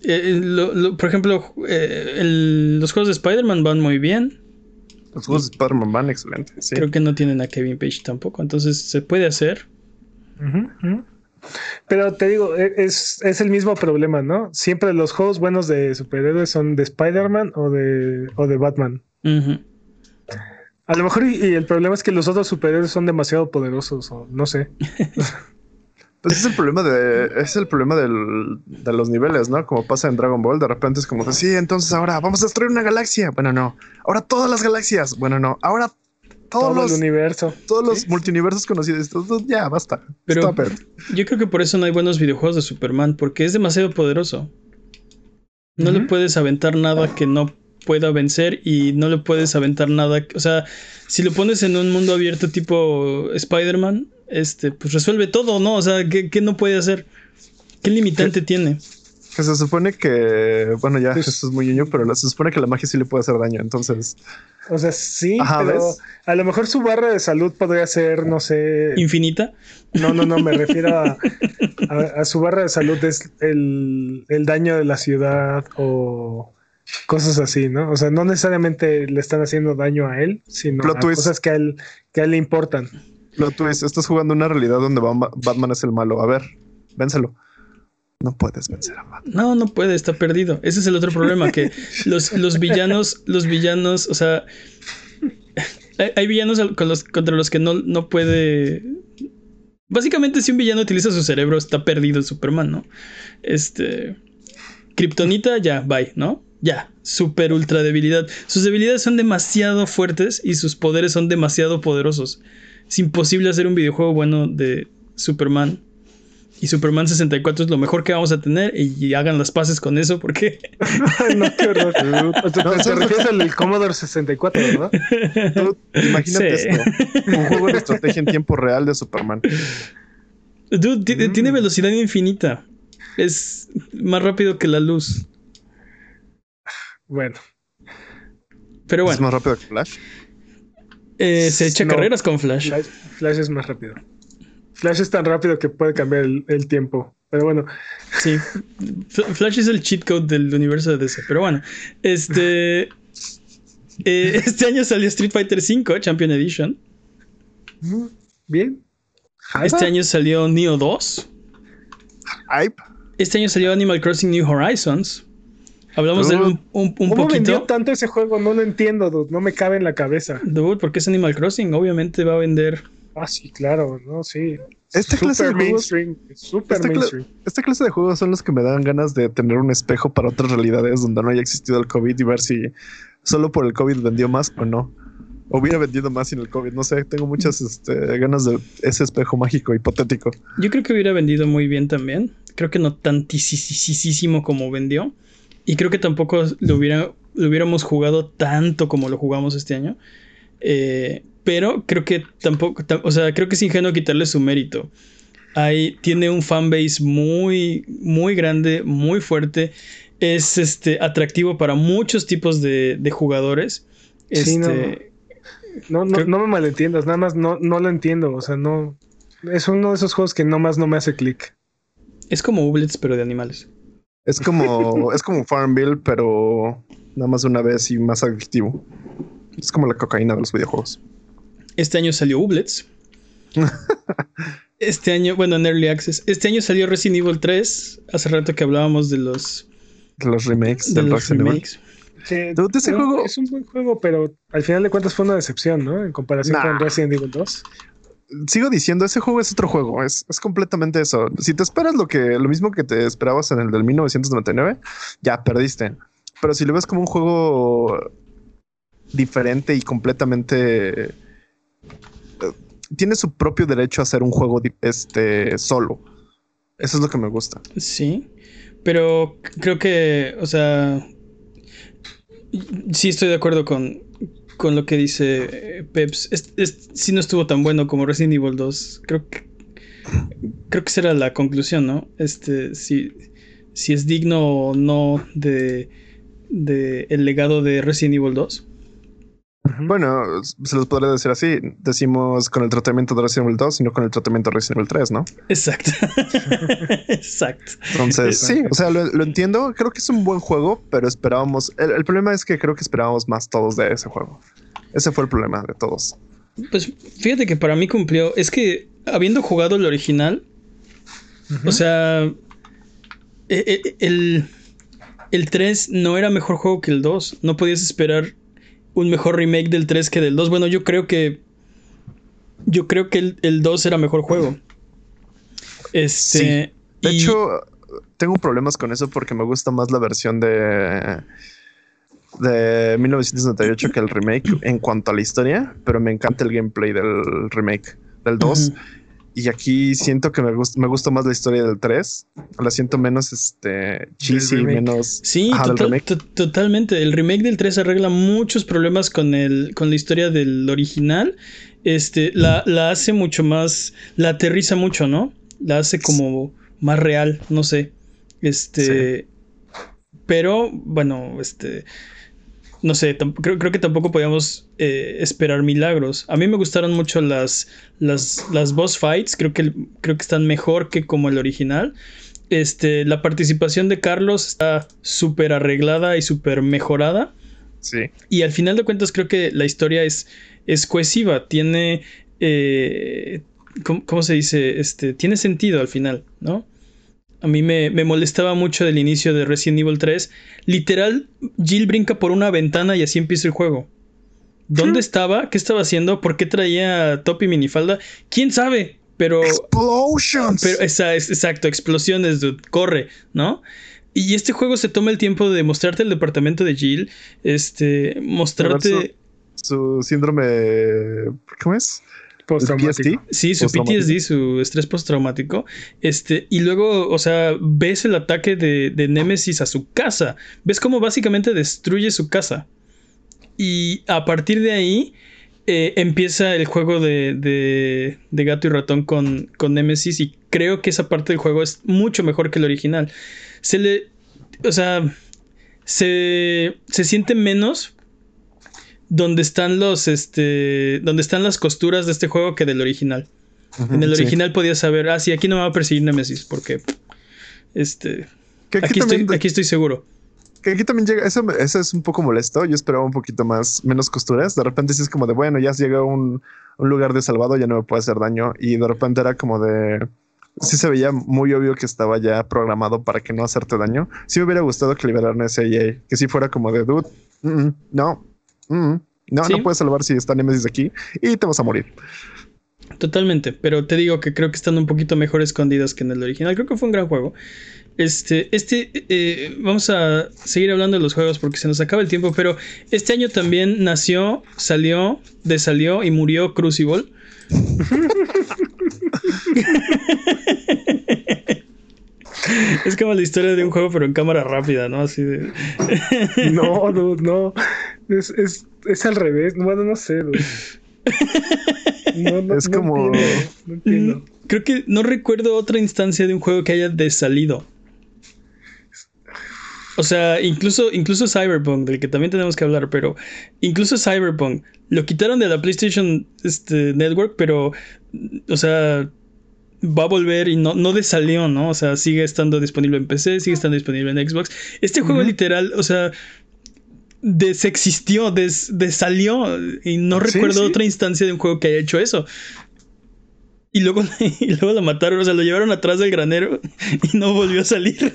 Eh, lo, lo, por ejemplo, eh, el, los juegos de Spider-Man van muy bien. Los juegos de Spider-Man van excelentes. Sí. Creo que no tienen a Kevin Page tampoco, entonces se puede hacer. Uh -huh, uh -huh. Pero te digo, es, es, el mismo problema, ¿no? Siempre los juegos buenos de superhéroes son de Spider-Man o de, o de Batman. Uh -huh. A lo mejor y, y, el problema es que los otros superhéroes son demasiado poderosos, o no sé. Pues es el problema de. Es el problema del, de los niveles, ¿no? Como pasa en Dragon Ball, de repente es como de sí, entonces ahora vamos a destruir una galaxia. Bueno, no. Ahora todas las galaxias. Bueno, no. Ahora todos todo los, el universo. Todos los ¿Sí? multiuniversos conocidos. Ya, basta. Pero Stop it. yo creo que por eso no hay buenos videojuegos de Superman, porque es demasiado poderoso. No uh -huh. le puedes aventar nada que no pueda vencer y no le puedes aventar nada. O sea, si lo pones en un mundo abierto tipo Spider-Man, este, pues resuelve todo, ¿no? O sea, ¿qué, qué no puede hacer? ¿Qué limitante ¿Qué? tiene? Que se supone que, bueno, ya pues, eso es muy ñoño, pero se supone que la magia sí le puede hacer daño, entonces. O sea, sí, Ajá, pero ¿ves? a lo mejor su barra de salud podría ser, no sé. ¿Infinita? No, no, no, me refiero a, a, a su barra de salud es el, el, daño de la ciudad o cosas así, ¿no? O sea, no necesariamente le están haciendo daño a él, sino Plot a twist. cosas que a él, que a él le importan. Lo tú dices, estás jugando una realidad donde Batman es el malo. A ver, vénselo. No puedes vencer a Batman. No, no puede, está perdido. Ese es el otro problema, que los, los villanos, los villanos, o sea, hay, hay villanos al- con los, contra los que no, no puede... Básicamente, si un villano utiliza su cerebro, está perdido Superman, ¿no? Este... Kryptonita, ya, bye, ¿no? Ya, super ultra debilidad. Sus debilidades son demasiado fuertes y sus poderes son demasiado poderosos. Es imposible hacer un videojuego bueno de Superman. Y Superman 64 es lo mejor que vamos a tener. Y, y hagan las paces con eso porque no, qué horror. Sea, No, te al Commodore 64, ¿verdad? Tú, imagínate Sí. esto: un juego de estrategia en tiempo real de Superman. Dude, Mm. tiene velocidad infinita. Es más rápido que la luz. Bueno, Pero Es bueno, más rápido que Flash. eh, se echa No. carreras con Flash. Flash, Flash es más rápido. Flash es tan rápido que puede cambiar el, el tiempo. Pero bueno, Sí. Flash es el cheat code del universo de DC. Pero bueno, este. eh, este año salió Street Fighter V Champion Edition. bien. Este año salió Neo 2. Hype. Este año salió Animal Crossing New Horizons. Hablamos de él un, un- un ¿Cómo vendió poquito. tanto ese juego? No lo entiendo, dude. No me cabe en la cabeza. Dude, porque es Animal Crossing. Obviamente va a vender. Ah, sí, claro, no, sí. Esta clase de juegos- mainstream. Super Esta, cla- mainstream. esta clase de juegos son los que me dan ganas de tener un espejo para otras realidades donde no haya existido el COVID y ver si solo por el COVID vendió más o no. O hubiera vendido más sin el COVID. No sé, tengo muchas este, ganas de ese espejo mágico hipotético. Yo creo que hubiera vendido muy bien también. Creo que no tantísimo como vendió. Y creo que tampoco lo, hubiera, lo hubiéramos jugado tanto como lo jugamos este año. Eh, pero creo que tampoco, tam- o sea, creo que es ingenuo quitarle su mérito. Hay, tiene un fanbase muy, muy grande, muy fuerte. Es este, atractivo para muchos tipos de, de jugadores. Sí, no. Este, No, no, Creo- no me malentiendas, nada más no, no lo entiendo. O sea, no. Es uno de esos juegos que nomás no me hace clic. Es como Ublets, pero de animales. Es como, es como Farmville, pero nada más de una vez y más adictivo. Es como la cocaína de los videojuegos. Este año salió Ublets. Este año, bueno, en Early Access. Este año salió Resident Evil 3. Hace rato que hablábamos de los, De los remakes de del los Resident Evil. remakes. Que Dude, ese es- juego- es un buen juego, pero al final de cuentas fue una decepción, ¿no? En comparación Nah. con Resident Evil 2. Sigo diciendo, ese juego es otro juego. Es, es completamente eso. Si te esperas lo que, lo mismo que te esperabas en el del 1999, ya perdiste. Pero si lo ves como un juego diferente y completamente eh, tiene su propio derecho a hacer un juego este solo. Eso es lo que me gusta. Sí. Pero creo que, o sea. Sí estoy de acuerdo con, con lo que dice eh, Peps. Es, es- sí no estuvo tan bueno como Resident Evil 2. Creo que. Creo que esa la conclusión, ¿no? Este, si, si es digno o no de, de el legado de Resident Evil 2. Bueno, se los podría decir así. Decimos con el tratamiento de Resident Evil 2 y no con el tratamiento de Resident Evil 3, ¿no? Exacto. Exacto. Entonces, sí, o sea, lo, lo entiendo. Creo que es un buen juego, pero esperábamos. El, el problema es que creo que esperábamos más todos de ese juego. Ese fue el problema de todos. Pues fíjate que para mí cumplió. Es que habiendo jugado el original, o sea, e- e- el, el 3 no era mejor juego que el 2. No podías esperar un mejor remake del 3 que del 2. Bueno, yo creo que. Yo creo que el, el 2 era mejor juego. Este. Sí. De y- hecho, tengo problemas con eso porque me gusta más la versión de de 1998 que el remake en cuanto a la historia, pero me encanta el gameplay del remake del 2. Ujú. Y aquí siento que me gusta, me gusta más la historia del 3. La siento menos este cheesy, menos. Sí, total- totalmente. El remake del 3 arregla muchos problemas con, el, con la historia del original. Este, la, la hace mucho más, la aterriza mucho, ¿no? La hace como más real, no sé. Este, pero bueno, este, no sé, creo, creo que tampoco podíamos eh, esperar milagros. A mí me gustaron mucho las, las, las boss fights, creo que, creo que están mejor que como el original. Este, la participación de Carlos está súper arreglada y súper mejorada. Sí. Y al final de cuentas creo que la historia es, es cohesiva, tiene... eh, ¿cómo, cómo se dice? Este, tiene sentido al final, ¿no? A mí me, me molestaba mucho del inicio de Resident Evil 3. Literal, Jill brinca por una ventana y así empieza el juego. ¿Dónde estaba? ¿Qué estaba haciendo? ¿Por qué traía top y minifalda? ¿Quién sabe? Pero... Explosions. Pero esa, es, exacto, explosiones, dude, corre, ¿no? Y este juego se toma el tiempo de mostrarte el departamento de Jill, este, mostrarte... su síndrome. ¿Cómo es? Postraumático. PST. Sí, su. PTSD, su estrés postraumático. Este, y luego, o sea, ves el ataque de, de Nemesis a su casa. Ves cómo básicamente destruye su casa. Y a partir de ahí eh, empieza el juego de, de- de gato y ratón con, con Nemesis. Y creo que esa parte del juego es mucho mejor que el original. Se le. O sea. Se, se siente menos donde están los este donde están las costuras de este juego que del original. En el sí. original podías saber, ah, sí, aquí no me va a perseguir Nemesis porque este Que aquí, estoy, aquí estoy seguro. que aquí también llega. Eso, eso es un poco molesto. Yo esperaba un poquito más, menos costuras. De repente sí es como de bueno, ya llega a un, un lugar de salvado, ya no me puede hacer daño. Y de repente era como de. Sí se veía muy obvio que estaba ya programado para que no hacerte daño. Sí me hubiera gustado que liberaran ese EA, que sí fuera como de dude, mm, mm, no, mm, no, Sí. no puedes salvar si está Nemesis aquí y te vas a morir. Totalmente, pero te digo que creo que están un poquito mejor escondidas que en el original. Creo que fue un gran juego. Este, este, eh, vamos a seguir hablando de los juegos porque se nos acaba el tiempo, pero este año también nació, salió, desalió y murió Crucible. es como la historia de un juego, pero en cámara rápida, ¿no? Así de. No, dude, no. Es, es, es al revés. Bueno, no sé, dude. No, no, Es no como- entiendo, no entiendo. Mm, Creo que no recuerdo otra instancia de un juego que haya desalido. O sea, incluso, incluso Cyberpunk, del que también tenemos que hablar, pero incluso Cyberpunk lo quitaron de la PlayStation este, Network, pero, o sea, va a volver y no, no desalió, ¿no? O sea, sigue estando disponible en PC, sigue estando disponible en Xbox. Este juego literal, o sea, desexistió, des, desalió y no Sí, recuerdo sí. otra instancia de un juego que haya hecho eso. Y luego, y luego lo mataron, o sea, lo llevaron atrás del granero y no volvió a salir.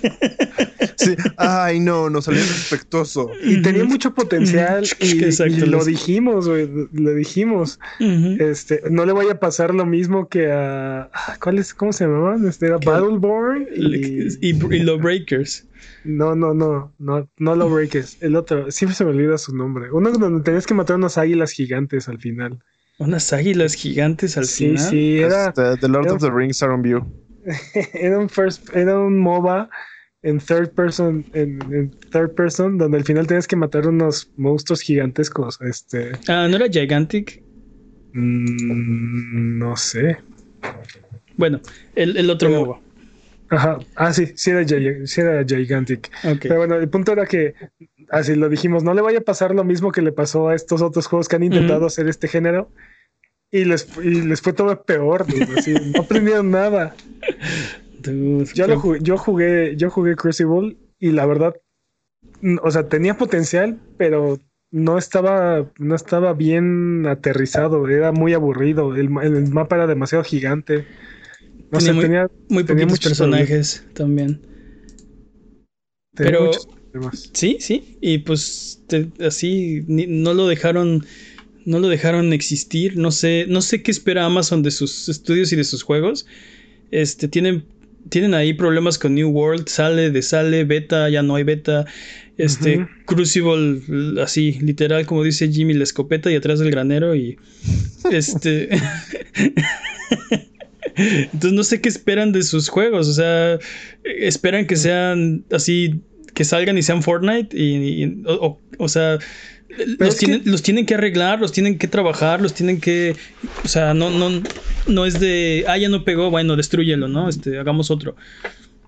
Sí, ay, no, no salió defectuoso. Y tenía mucho potencial y, Exacto, y lo dijimos, güey, lo dijimos. Este, no le vaya a pasar lo mismo que a ah, ¿cuál es? ¿Cómo se llamaban? Este era. Battleborn y Y, y los Breakers. no, no, no, no, no lo breakers, el otro, siempre se me olvida su nombre. Uno donde tenías que matar unas águilas gigantes al final. Unas águilas gigantes al sí, final. sí, era, Este, The Lord era- of the Rings Iron View. era un first, era un MOBA en third person, en, en third person, donde al final tenías que matar unos monstruos gigantescos. Este, Ah, ¿no era Gigantic? mm, no sé. Bueno, el, el otro Pero- MOBA. Ajá, ah, sí, sí era, gi- sí era Gigantic. Pero bueno, el punto era que, así lo dijimos, no le vaya a pasar lo mismo que le pasó a estos otros juegos que han intentado hacer este género. Y les, y les fue todo peor, dude, así, no aprendieron nada. Dude, Yo, lo jugué, yo jugué, yo jugué Crucible y la verdad, o sea, tenía potencial, pero no estaba, no estaba bien aterrizado, era muy aburrido, el mapa era demasiado gigante. No Tenía sé, muy- tenía, Muy tenía poquitos muchos personajes también. tenía pero-. Sí, sí. Y pues te- así ni- no lo dejaron. No lo dejaron existir. No sé. No sé qué espera Amazon de sus estudios y de sus juegos. Este. Tienen. Tienen ahí problemas con New World. Sale, desale, beta, ya no hay beta. Este. Crucible. Así, literal, como dice Jimmy, la escopeta y atrás del granero. Y. Este. Entonces no sé qué esperan de sus juegos. O sea, esperan que sean así, que salgan y sean Fortnite. Y, y- o, o- o sea, los es que- tienen, los tienen que arreglar, los tienen que trabajar, los tienen que. O sea, no, no, no es de. Ah, ya no pegó, bueno, destruyelo, ¿no? Este, hagamos otro.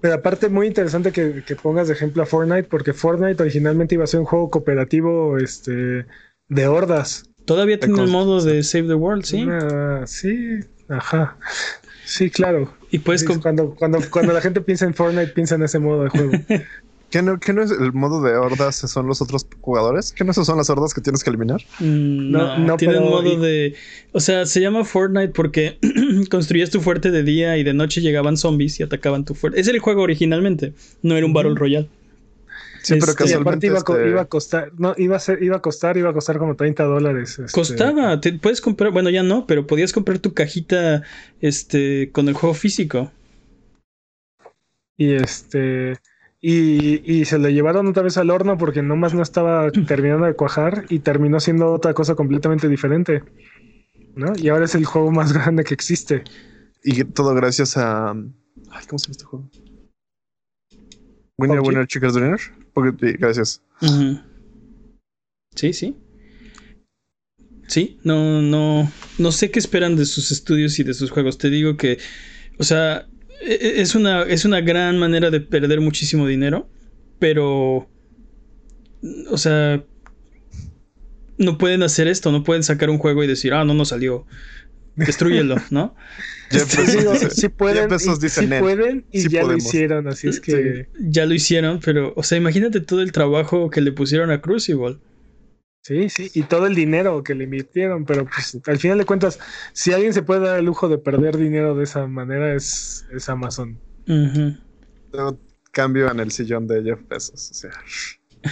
Pero aparte, muy interesante que, que pongas de ejemplo a Fortnite, porque Fortnite originalmente iba a ser un juego cooperativo este, de hordas. Todavía tiene el modo de Save the World, sí. Ah, sí, ajá. Sí, claro. Y puedes Sí, cuando, cuando, cuando la gente piensa en Fortnite, piensa en ese modo de juego. ¿Qué no, qué no es el modo de hordas? ¿Son los otros jugadores? ¿Qué no esas son las hordas que tienes que eliminar? Mm, No, No, no, tienen pero- modo de. O sea, se llama Fortnite porque construías tu fuerte de día y de noche llegaban zombies y atacaban tu fuerte. Ese era el juego originalmente, no era un Battle Royale. Sí, pero Este, Y aparte iba, este, iba a costar, no, iba a ser, iba a costar, iba a costar como 30 dólares. este. Costaba, te puedes comprar, bueno, ya no, pero podías comprar tu cajita este con el juego físico. Y este. Y, y se le llevaron otra vez al horno porque nomás no estaba terminando de cuajar y terminó siendo otra cosa completamente diferente. ¿No? Y ahora es el juego más grande que existe. Y todo gracias a. Ay, ¿cómo se llama este juego? Winner. Winner, Chickers Dinner. Porque- Gracias. Sí, sí. Sí, no, no, no sé qué esperan de sus estudios y de sus juegos. Te digo que, o sea, e- e- es una, es una gran manera de perder muchísimo dinero, pero, o sea, no pueden hacer esto, no pueden sacar un juego y decir, ah, no nos salió, destruyelo, ¿no? Jeff Sí, Bezos sí pueden, Jeff Bezos y, dice, sí "Nel". pueden y sí ya podemos. lo hicieron, así es que Ya lo hicieron, pero, o sea, imagínate todo el trabajo que le pusieron a Crucible. sí, sí, y todo el dinero que le invirtieron, pero pues al final de cuentas, si alguien se puede dar el lujo de perder dinero de esa manera es, es Amazon. Yo cambio en el sillón de Jeff Bezos. O sea,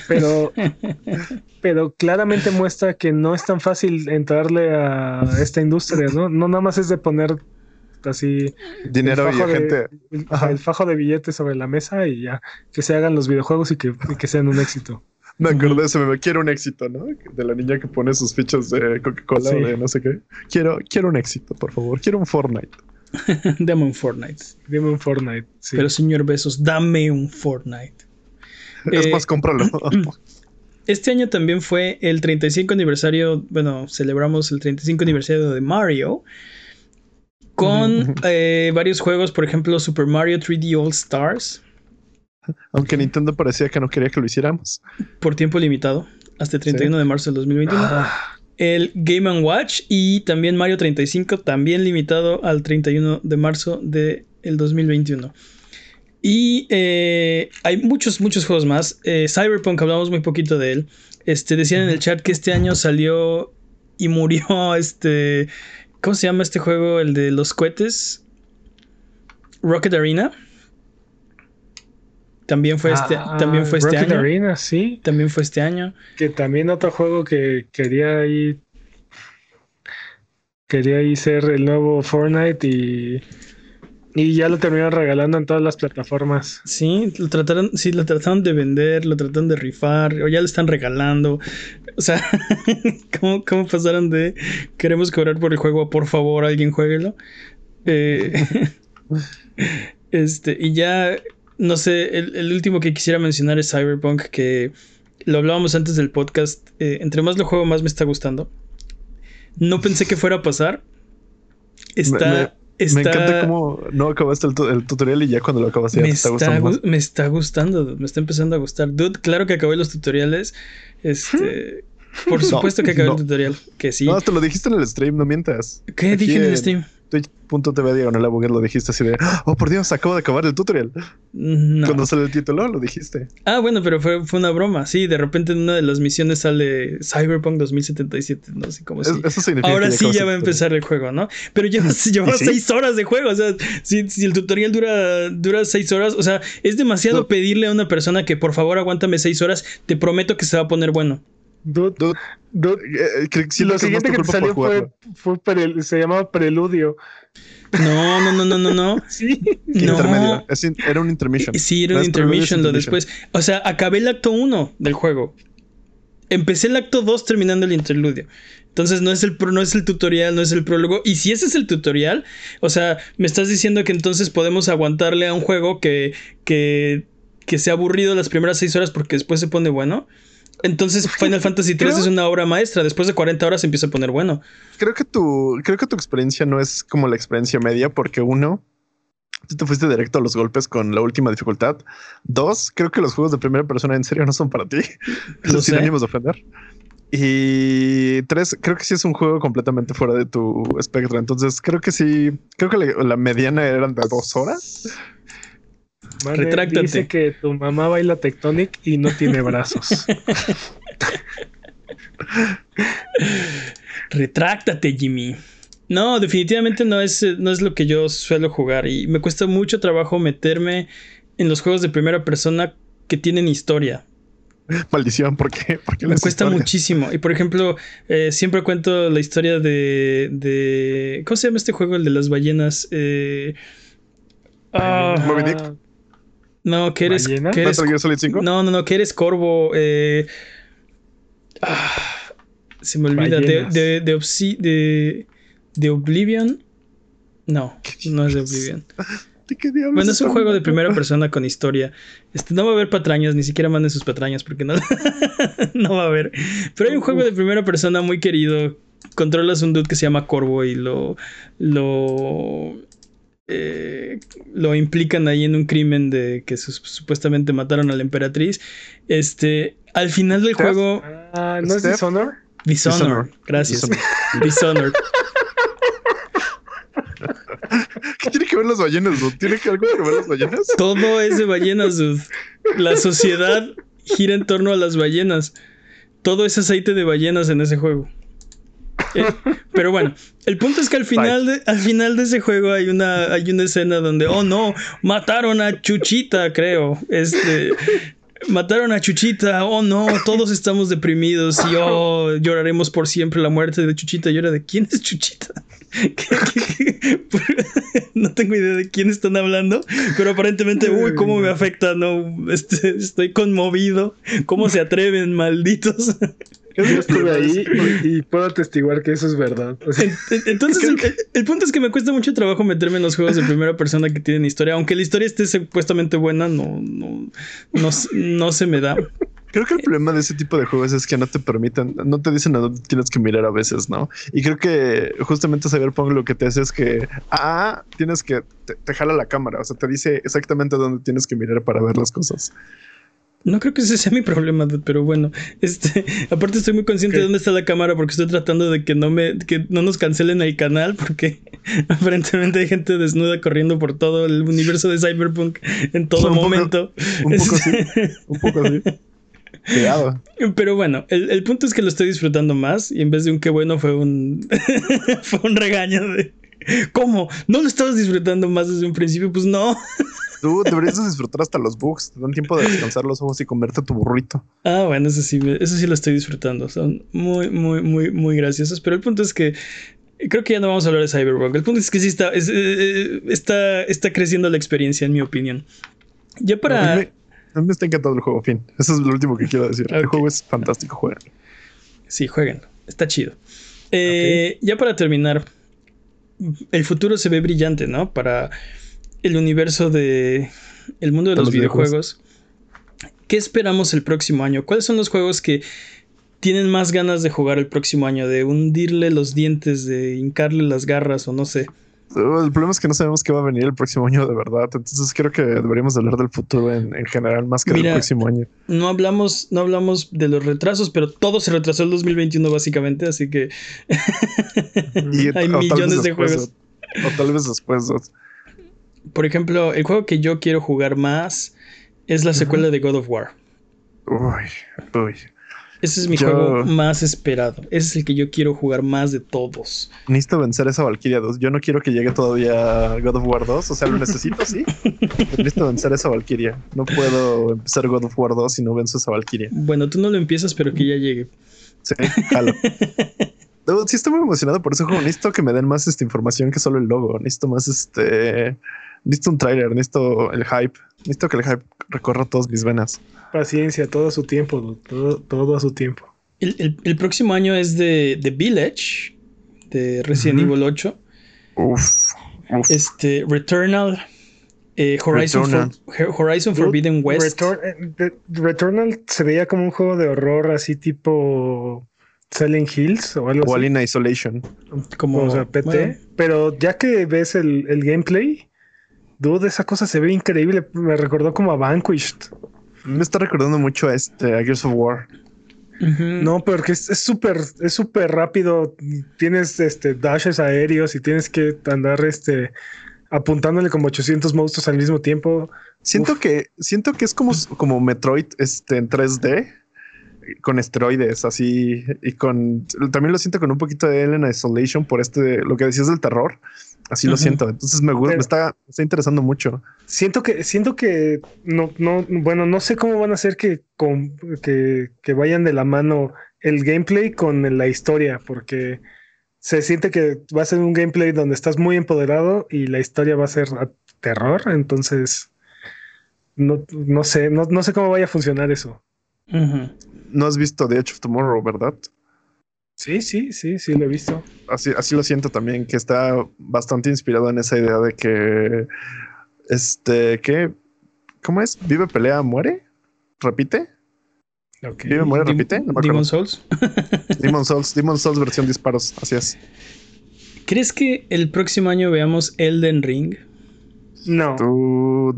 Pero, pero claramente muestra que no es tan fácil entrarle a esta industria, ¿no? No nada más es de poner así dinero el y fajo, gente. de, el- fajo de billetes sobre la mesa y ya, que se hagan los videojuegos y que, y que sean un éxito. Me acordé de ese meme. Quiero un éxito, ¿no? De la niña que pone sus fichas de Coca-Cola Sí. o de no sé qué. Quiero, quiero un éxito, por favor. Quiero un Fortnite. Dame un Fortnite. Dime un Fortnite. sí. Pero señor Besos, dame un Fortnite. Es Eh, más, cómpralo. Este año también fue el 35 aniversario, bueno, celebramos el 35 aniversario de Mario con eh, varios juegos, por ejemplo, Super Mario 3D All Stars Aunque Nintendo parecía que no quería que lo hiciéramos. por tiempo limitado hasta el 31 de marzo del 2021. Ah, El Game ⁇ Watch y también Mario 35, también limitado al 31 de marzo del 2021. Y eh, hay muchos, muchos juegos más. Eh, Cyberpunk, hablamos muy poquito de él. Este, decían en el chat que este año salió y murió este... ¿Cómo se llama este juego? El de los cohetes. Rocket Arena. También fue este, ah, también fue este Rocket año. Arena, sí. También fue este año. Que también otro juego que quería ahí. Quería ahí ser el nuevo Fortnite y. Y ya lo terminaron regalando en todas las plataformas. Sí, lo trataron, sí, lo trataron de vender, lo trataron de rifar, o ya lo están regalando. O sea, ¿cómo, cómo pasaron de queremos cobrar por el juego a por favor alguien jueguelo? Eh, este, y ya, no sé, el, el último que quisiera mencionar es Cyberpunk, que lo hablábamos antes del podcast. eh, entre más lo juego, más me está gustando. No pensé que fuera a pasar. Está. me- está... Me encanta cómo no acabaste el, tu- el tutorial y ya cuando lo acabaste ya me te está gustando más. me está gustando, me está empezando a gustar. Dude, claro que acabé los tutoriales. Este, por No, supuesto que acabé no. el tutorial. Que sí. No, te lo dijiste en el stream, no mientas. ¿Qué aquí dije en el stream? Twitch.tv diagonal Abuguet lo dijiste así de, oh por Dios, acabo de acabar el tutorial. No. Cuando sale el título, lo dijiste. Ah, bueno, pero fue, fue una broma. Sí, de repente en una de las misiones sale Cyberpunk 2077. No sé cómo Es- si. Eso significa Ahora sí ya va a empezar el juego, ¿no? Pero lleva, lleva sí? seis horas de juego. O sea, si, si el tutorial dura, dura seis horas, o sea, es demasiado No. pedirle a una persona que por favor aguántame seis horas. Te prometo que se va a poner bueno. Dude, Dude, dude, eh, eh, lo siguiente que te salió fue, jugarlo. fue prel- se llamaba Preludio. No, no, no, no, no, no. Sí. No. Intermedio. Es in- era un intermission. Sí, era un intermission lo después. O sea, acabé el acto 1 del juego. Empecé el acto 2 terminando el interludio. Entonces no es el pro- no es el tutorial, no es el prólogo. Y si ese es el tutorial, o sea, me estás diciendo que entonces podemos aguantarle a un juego que, que, que sea aburrido las primeras 6 horas porque después se pone bueno. Entonces Final Fantasy 3 Creo- es una obra maestra. Después de 40 horas se empieza a poner bueno. Creo que tu, creo que tu experiencia no es como la experiencia media, porque uno, tú te fuiste directo a los golpes con la última dificultad. Dos, creo que los juegos de primera persona en serio no son para ti. Lo Sin sé. ánimos de ofender. Y tres, creo que sí es un juego completamente fuera de tu espectro. Entonces creo que sí, creo que la, la mediana eran de dos horas. Mane Retráctate. dice que tu mamá baila Tectonic y no tiene brazos. Retráctate, Jimmy. No, definitivamente no es, eh, no es lo que yo suelo jugar y me cuesta mucho trabajo meterme en los juegos de primera persona que tienen historia. Maldición, ¿por qué? ¿Por qué Me cuesta historias? muchísimo. Y por ejemplo, eh, siempre cuento la historia de, de. ¿Cómo se llama este juego? El de las ballenas. Eh, ah, Moby Dick. No, que eres. ¿Ballena? que eres ¿Metal Gear Solid 5? no, no, no, que eres corvo. eh, ah, se me olvida. De, de, de, Obsi- de, de Oblivion. No, no es de Oblivion. ¿De qué diablos Bueno, es un juego de primera persona con historia. Este, no va a haber patrañas, ni siquiera manden sus patrañas porque no, no va a haber. Pero hay un juego de primera persona muy querido. Controlas un dude que se llama Corvo y lo. lo. Eh, lo implican ahí en un crimen de que su- supuestamente mataron a la emperatriz. Este. Al final del Steph. juego. Ah, ¿no es. Dishonor? Dishonor. Dishonor. Gracias. Dishonor. Dishonor. ¿Qué tiene que ver las ballenas? dude? ¿Tiene que algo que ver las ballenas? Todo es de ballenas, dude. La sociedad gira en torno a las ballenas. Todo es aceite de ballenas en ese juego. Eh, pero bueno, el punto es que al final de, al final de ese juego hay una, hay una escena donde, oh no, mataron a Chuchita, creo. Este. Mataron a Chuchita, oh no, todos estamos deprimidos y oh, lloraremos por siempre la muerte de Chuchita. Y ahora, ¿de quién es Chuchita? ¿Qué- qué- qué? No tengo idea de quién están hablando, pero aparentemente, uy, cómo me afecta, no, Este, estoy conmovido, cómo se atreven, malditos. Yo estuve ahí y, y puedo atestiguar que eso es verdad. O sea, Entonces, el, el punto es que me cuesta mucho trabajo meterme en los juegos de primera persona que tienen historia, aunque la historia esté supuestamente buena, no, no, no, no se me da. Creo que el problema de ese tipo de juegos es que no te permiten, no te dicen a dónde tienes que mirar a veces, ¿no? Y creo que justamente Cyberpunk lo que te hace es que, ah, tienes que, te, te jala la cámara, o sea, te dice exactamente dónde tienes que mirar para ver las cosas. No creo que ese sea mi problema, dude, pero bueno, este, aparte estoy muy consciente de dónde está la cámara porque estoy tratando de que no me, que no nos cancelen el canal porque aparentemente hay gente desnuda corriendo por todo el universo de Cyberpunk en todo Un poco- momento. Un poco así, Este, un poco así. Cuidado. Pero bueno, el, el punto es que lo estoy disfrutando más y en vez de un qué bueno fue un fue un regaño de ¿Cómo? ¿No lo estabas disfrutando más desde un principio? Pues no. Tú deberías de disfrutar hasta los bugs, te dan tiempo de descansar los ojos y comerte tu burrito. Ah, bueno, eso sí, eso sí lo estoy disfrutando. Son muy, muy, muy, muy graciosos. Pero el punto es que creo que ya no vamos a hablar de Cyberpunk. El punto es que sí está, es- eh, está, está creciendo la experiencia, en mi opinión. Ya A mí, para. me, a mí me está encantando el juego, fin. Eso es lo último que quiero decir. El juego es fantástico, juega. Sí, jueguen. Está chido. Eh, Ya para terminar, el futuro se ve brillante, ¿no? Para el universo de. El mundo de, los, los videojuegos. ¿Qué esperamos el próximo año? ¿Cuáles son los juegos que tienen más ganas de jugar el próximo año? De hundirle los dientes, de hincarle las garras o no sé. El problema es que no sabemos qué va a venir el próximo año de verdad. Entonces creo que deberíamos hablar del futuro en, en general más que Mira, del próximo año. No hablamos, no hablamos de los retrasos, pero todo se retrasó el 2021 básicamente, así que Y- hay millones de después, juegos. O, o tal vez después. o- Por ejemplo, el juego que yo quiero jugar más es la secuela de God of War. Uy, uy. Ese es mi Yo- juego más esperado. Ese es el que yo quiero jugar más de todos. Necesito vencer esa Valkyria 2. Yo no quiero que llegue todavía God of War 2. O sea, lo necesito, sí. Necesito vencer esa Valkyria. No puedo empezar God of War 2 si no venzo esa Valkyria. Bueno, tú no lo empiezas, pero que ya llegue. Sí, jalo. Sí estoy muy emocionado por ese juego. Necesito que me den más esta información que solo el logo. Necesito más este. Necesito un trailer, necesito el hype. Necesito que el hype recorra todas mis venas. paciencia, todo a su tiempo, todo, todo a su tiempo. El, el- el próximo año es de The Village, de Resident Ujú. Evil 8. Uf, uf. Este, Returnal, eh, Horizon, Returnal. For- Horizon Forbidden West. Return- eh, de- Returnal se veía como un juego de horror así tipo Silent Hills o algo O así. Alien Isolation. como, o sea, PT. bueno, Pero ya que ves el, el gameplay, dude, esa cosa se ve increíble. Me recordó como a Vanquished. Me está recordando mucho a este, a Gears of War. No, porque es súper, es súper rápido. Tienes este dashes aéreos y tienes que andar este apuntándole como 800 monstruos al mismo tiempo. Siento que siento que es como, como Metroid este, en 3D con esteroides así y con también lo siento con un poquito de Alien Isolation por este lo que decías del terror así lo siento. Entonces me gusta me está, está interesando mucho. Siento que siento que no no bueno no sé cómo van a hacer que con que, que vayan de la mano el gameplay con la historia porque se siente que va a ser un gameplay donde estás muy empoderado y la historia va a ser terror. Entonces no, no sé, no, no, sé cómo vaya a funcionar eso. No has visto The Edge of Tomorrow, ¿verdad? Sí, sí, sí, sí, lo he visto. Así, así lo siento también, que está bastante inspirado en esa idea de que, este, ¿qué? ¿Cómo es? ¿Vive, pelea, muere? ¿Repite? ¿Vive, muere, repite? No Demon Souls. Demon Souls, Demon Souls versión disparos, así es. ¿Crees que el próximo año veamos Elden Ring? No.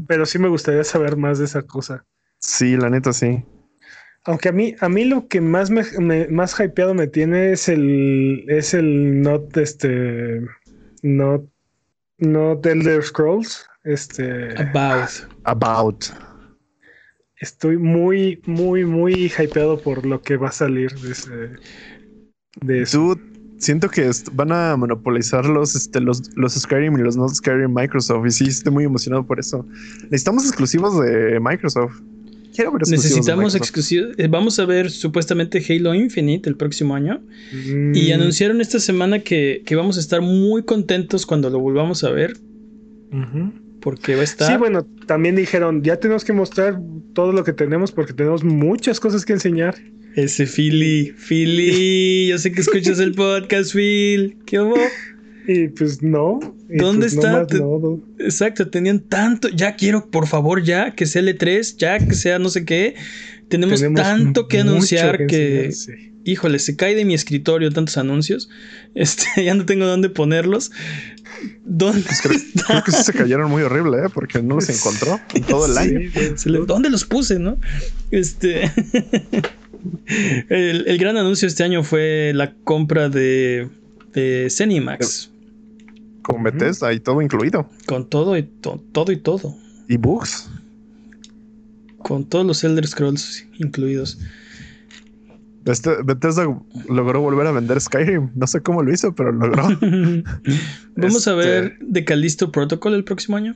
Pero sí me gustaría saber más de esa cosa. Sí, la neta sí. Aunque a mí, a mí lo que más me, más hypeado me tiene es el es el not este not not Elder Scrolls. Este About. About. Estoy muy, muy, muy hypeado por lo que va a salir de ese. De eso siento que van a monopolizar los, este, los, los Skyrim y los no Skyrim Microsoft. Y sí, estoy muy emocionado por eso. Necesitamos exclusivos de Microsoft. Quiero ver Necesitamos exclusivos. Eh, vamos a ver supuestamente Halo Infinite el próximo año. Mm. Y anunciaron esta semana que, vamos a estar muy contentos cuando lo volvamos a ver. Porque va a estar. Sí, bueno, también dijeron, ya tenemos que mostrar todo lo que tenemos porque tenemos muchas cosas que enseñar. Ese Philly, Philly, yo sé que escuchas el podcast, Phil. ¿Qué hubo? Y pues no. ¿Dónde pues está? Exacto, tenían tanto. Ya quiero, por favor, ya que sea L3, ya que sea no sé qué. Tenemos, tanto que anunciar que. Híjole, se cae de mi escritorio tantos anuncios. Este, ya no tengo dónde ponerlos. ¿Dónde pues creo, que se cayeron muy horrible, ¿eh? porque no los encontró en todo el año. ¿Dónde los puse, no? Este. el, gran anuncio este año fue la compra de, de Cenimax. Con Bethesda y todo incluido. Con todo y todo y todo. Y bugs. Con todos los Elder Scrolls incluidos. Bethesda logró volver a vender Skyrim. No sé cómo lo hizo, pero logró. Vamos a ver de Callisto Protocol el próximo año.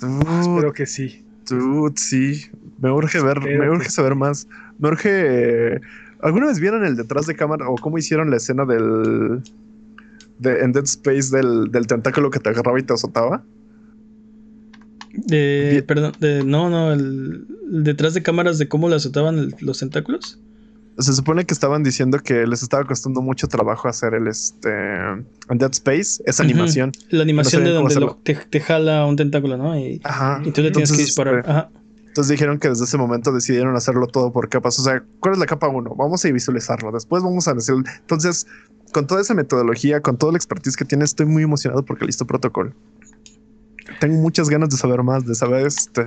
espero que sí. Dude, sí. Me urge ver, me urge saber más. Me urge. ¿Alguna vez vieron el detrás de cámara o cómo hicieron la escena del. De, en Dead Space del, del tentáculo que te agarraba y te azotaba? De, perdón, de, no, no, el, detrás de cámaras de cómo le azotaban los tentáculos. Se supone que estaban diciendo que les estaba costando mucho trabajo hacer el este en Dead Space, esa animación. La animación de donde te, jala un tentáculo, ¿no? Y, y tú le tienes que disparar. Este, Ajá. Entonces dijeron que desde ese momento decidieron hacerlo todo por capas. O sea, ¿cuál es la capa 1? Vamos a visualizarlo. Después vamos a decir. Entonces, con toda esa metodología, con toda la expertise que tiene, estoy muy emocionado porque listo protocolo. Tengo muchas ganas de saber más, de saber este.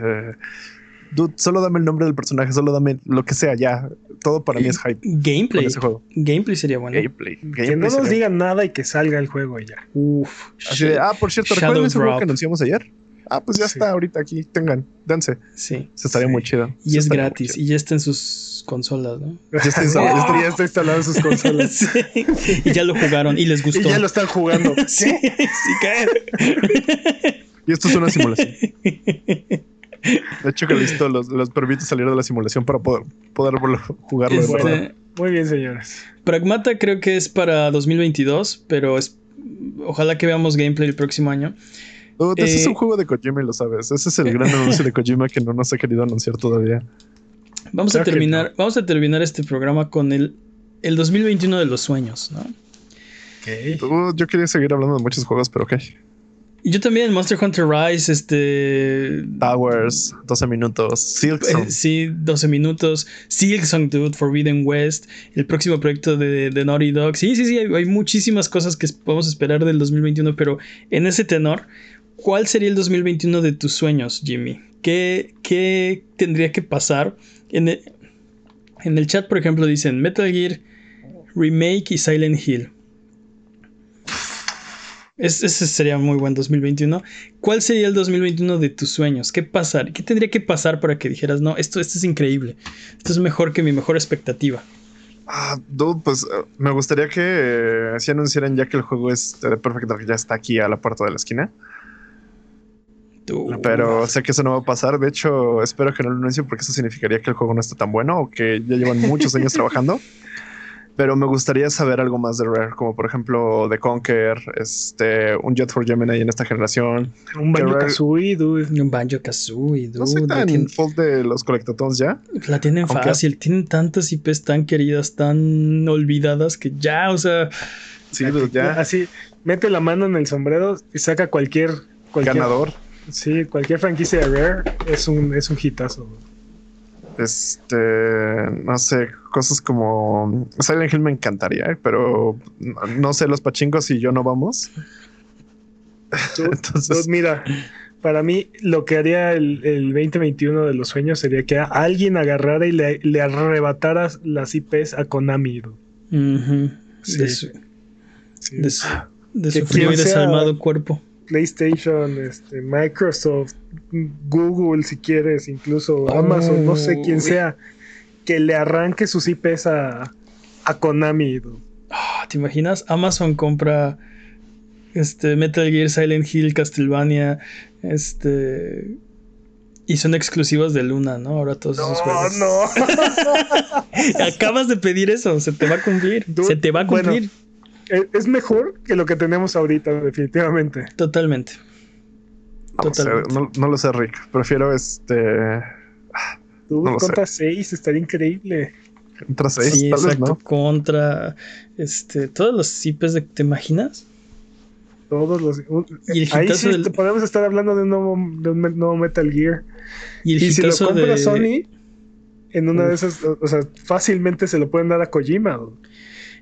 Dude, solo dame el nombre del personaje, solo dame lo que sea, ya. Todo para mí es hype. Gameplay. Gameplay sería bueno. Gameplay. que no nos digan nada y que salga el juego ya. Uf. ah, por cierto, ¿recuerdan ese juego que anunciamos ayer? ah, pues ya está ahorita aquí, tengan, dense. Sí. Se estaría muy chido. Y es gratis, y ya está en sus consolas, ¿no? Ya está, instalado, ya está instalado en sus consolas. sí. Y ya lo jugaron y les gustó. Y ya lo están jugando. sí, sí, cae. y esto es una simulación. De hecho, que listo los, los permite salir de la simulación para poder, poder jugarlo de verdad. Este, muy bien, señores. Pragmata creo que es para 2022, pero es, ojalá que veamos gameplay el próximo año ese es un eh, juego de Kojima y lo sabes. Ese es el gran anuncio de Kojima que no nos ha querido anunciar todavía. Vamos a terminar, vamos a terminar este programa con el, el 2021 de los sueños, ¿no? yo quería seguir hablando de muchos juegos, pero ok. Yo también, Monster Hunter Rise, este. Towers, 12 minutos. Silksong. Eh, sí, 12 minutos. Silksong, dude, Forbidden West. El próximo proyecto de, de Naughty Dog. Sí, sí, sí, hay, hay, muchísimas cosas que podemos esperar del 2021, pero en ese tenor, ¿Cuál sería el 2021 de tus sueños, Jimmy? ¿Qué, qué tendría que pasar? En En el chat, por ejemplo, dicen Metal Gear Remake y Silent Hill. ese sería muy buen 2021. ¿Cuál sería el 2021 de tus sueños? ¿Qué pasar? ¿Qué tendría que pasar para que dijeras, no, esto, esto es increíble? Esto es mejor que mi mejor expectativa. Ah, dude, pues eh, me gustaría que eh, si anunciaran ya que el juego es de Perfect Dark ya está aquí a la puerta de la esquina. Pero sé que eso no va a pasar. De hecho, espero que no lo anuncien porque eso significaría que el juego no está tan bueno o que ya llevan muchos años trabajando. Pero me gustaría saber algo más de Rare, como por ejemplo The Conquer, este, un Jet for Gemini en esta generación. Un Banjo Kazooie, dude. Un Banjo Kazooie, dude. No sé tan tienen... de los colectatons ya. La tienen fácil, tienen tantas IPs tan queridas, tan olvidadas que ya, o sea. Sí, dude, ya. Así, mete la mano en el sombrero y saca cualquier. cualquier Ganador. Sí, cualquier franquicia de Rare es un, es un hitazo. Este, no sé, cosas como Silent Hill me encantaría, ¿eh? pero no sé, los pachingos y yo no vamos. Entonces, mira, para mí lo que haría el, 2021 de los sueños sería que alguien agarrara y le, arrebatara las IPs a Konami. sí. De su, de su, de su frío y desalmado cuerpo. PlayStation, este, Microsoft, Google, si quieres, incluso Amazon, no sé quién sea, que le arranque sus IPs a, Konami. Ah, ¿Te imaginas? Amazon compra este, Metal Gear, Silent Hill, Castlevania, este. Y son exclusivos de Luna, ¿no? Ahora todos esos juegos. No, Acabas de pedir eso, se te va a cumplir. se te va a cumplir. Es mejor que lo que tenemos ahorita, definitivamente. Totalmente. No, lo sé, Rick. Prefiero este. Tú contra 6 estaría increíble. Contra 6, sí, exacto, Contra este, todos los IPs de, ¿te imaginas? Todos los. ahí sí podemos estar hablando de un, nuevo, Metal Gear. Y, el si lo compra Sony, en una de esas, o sea, fácilmente se lo pueden dar a Kojima.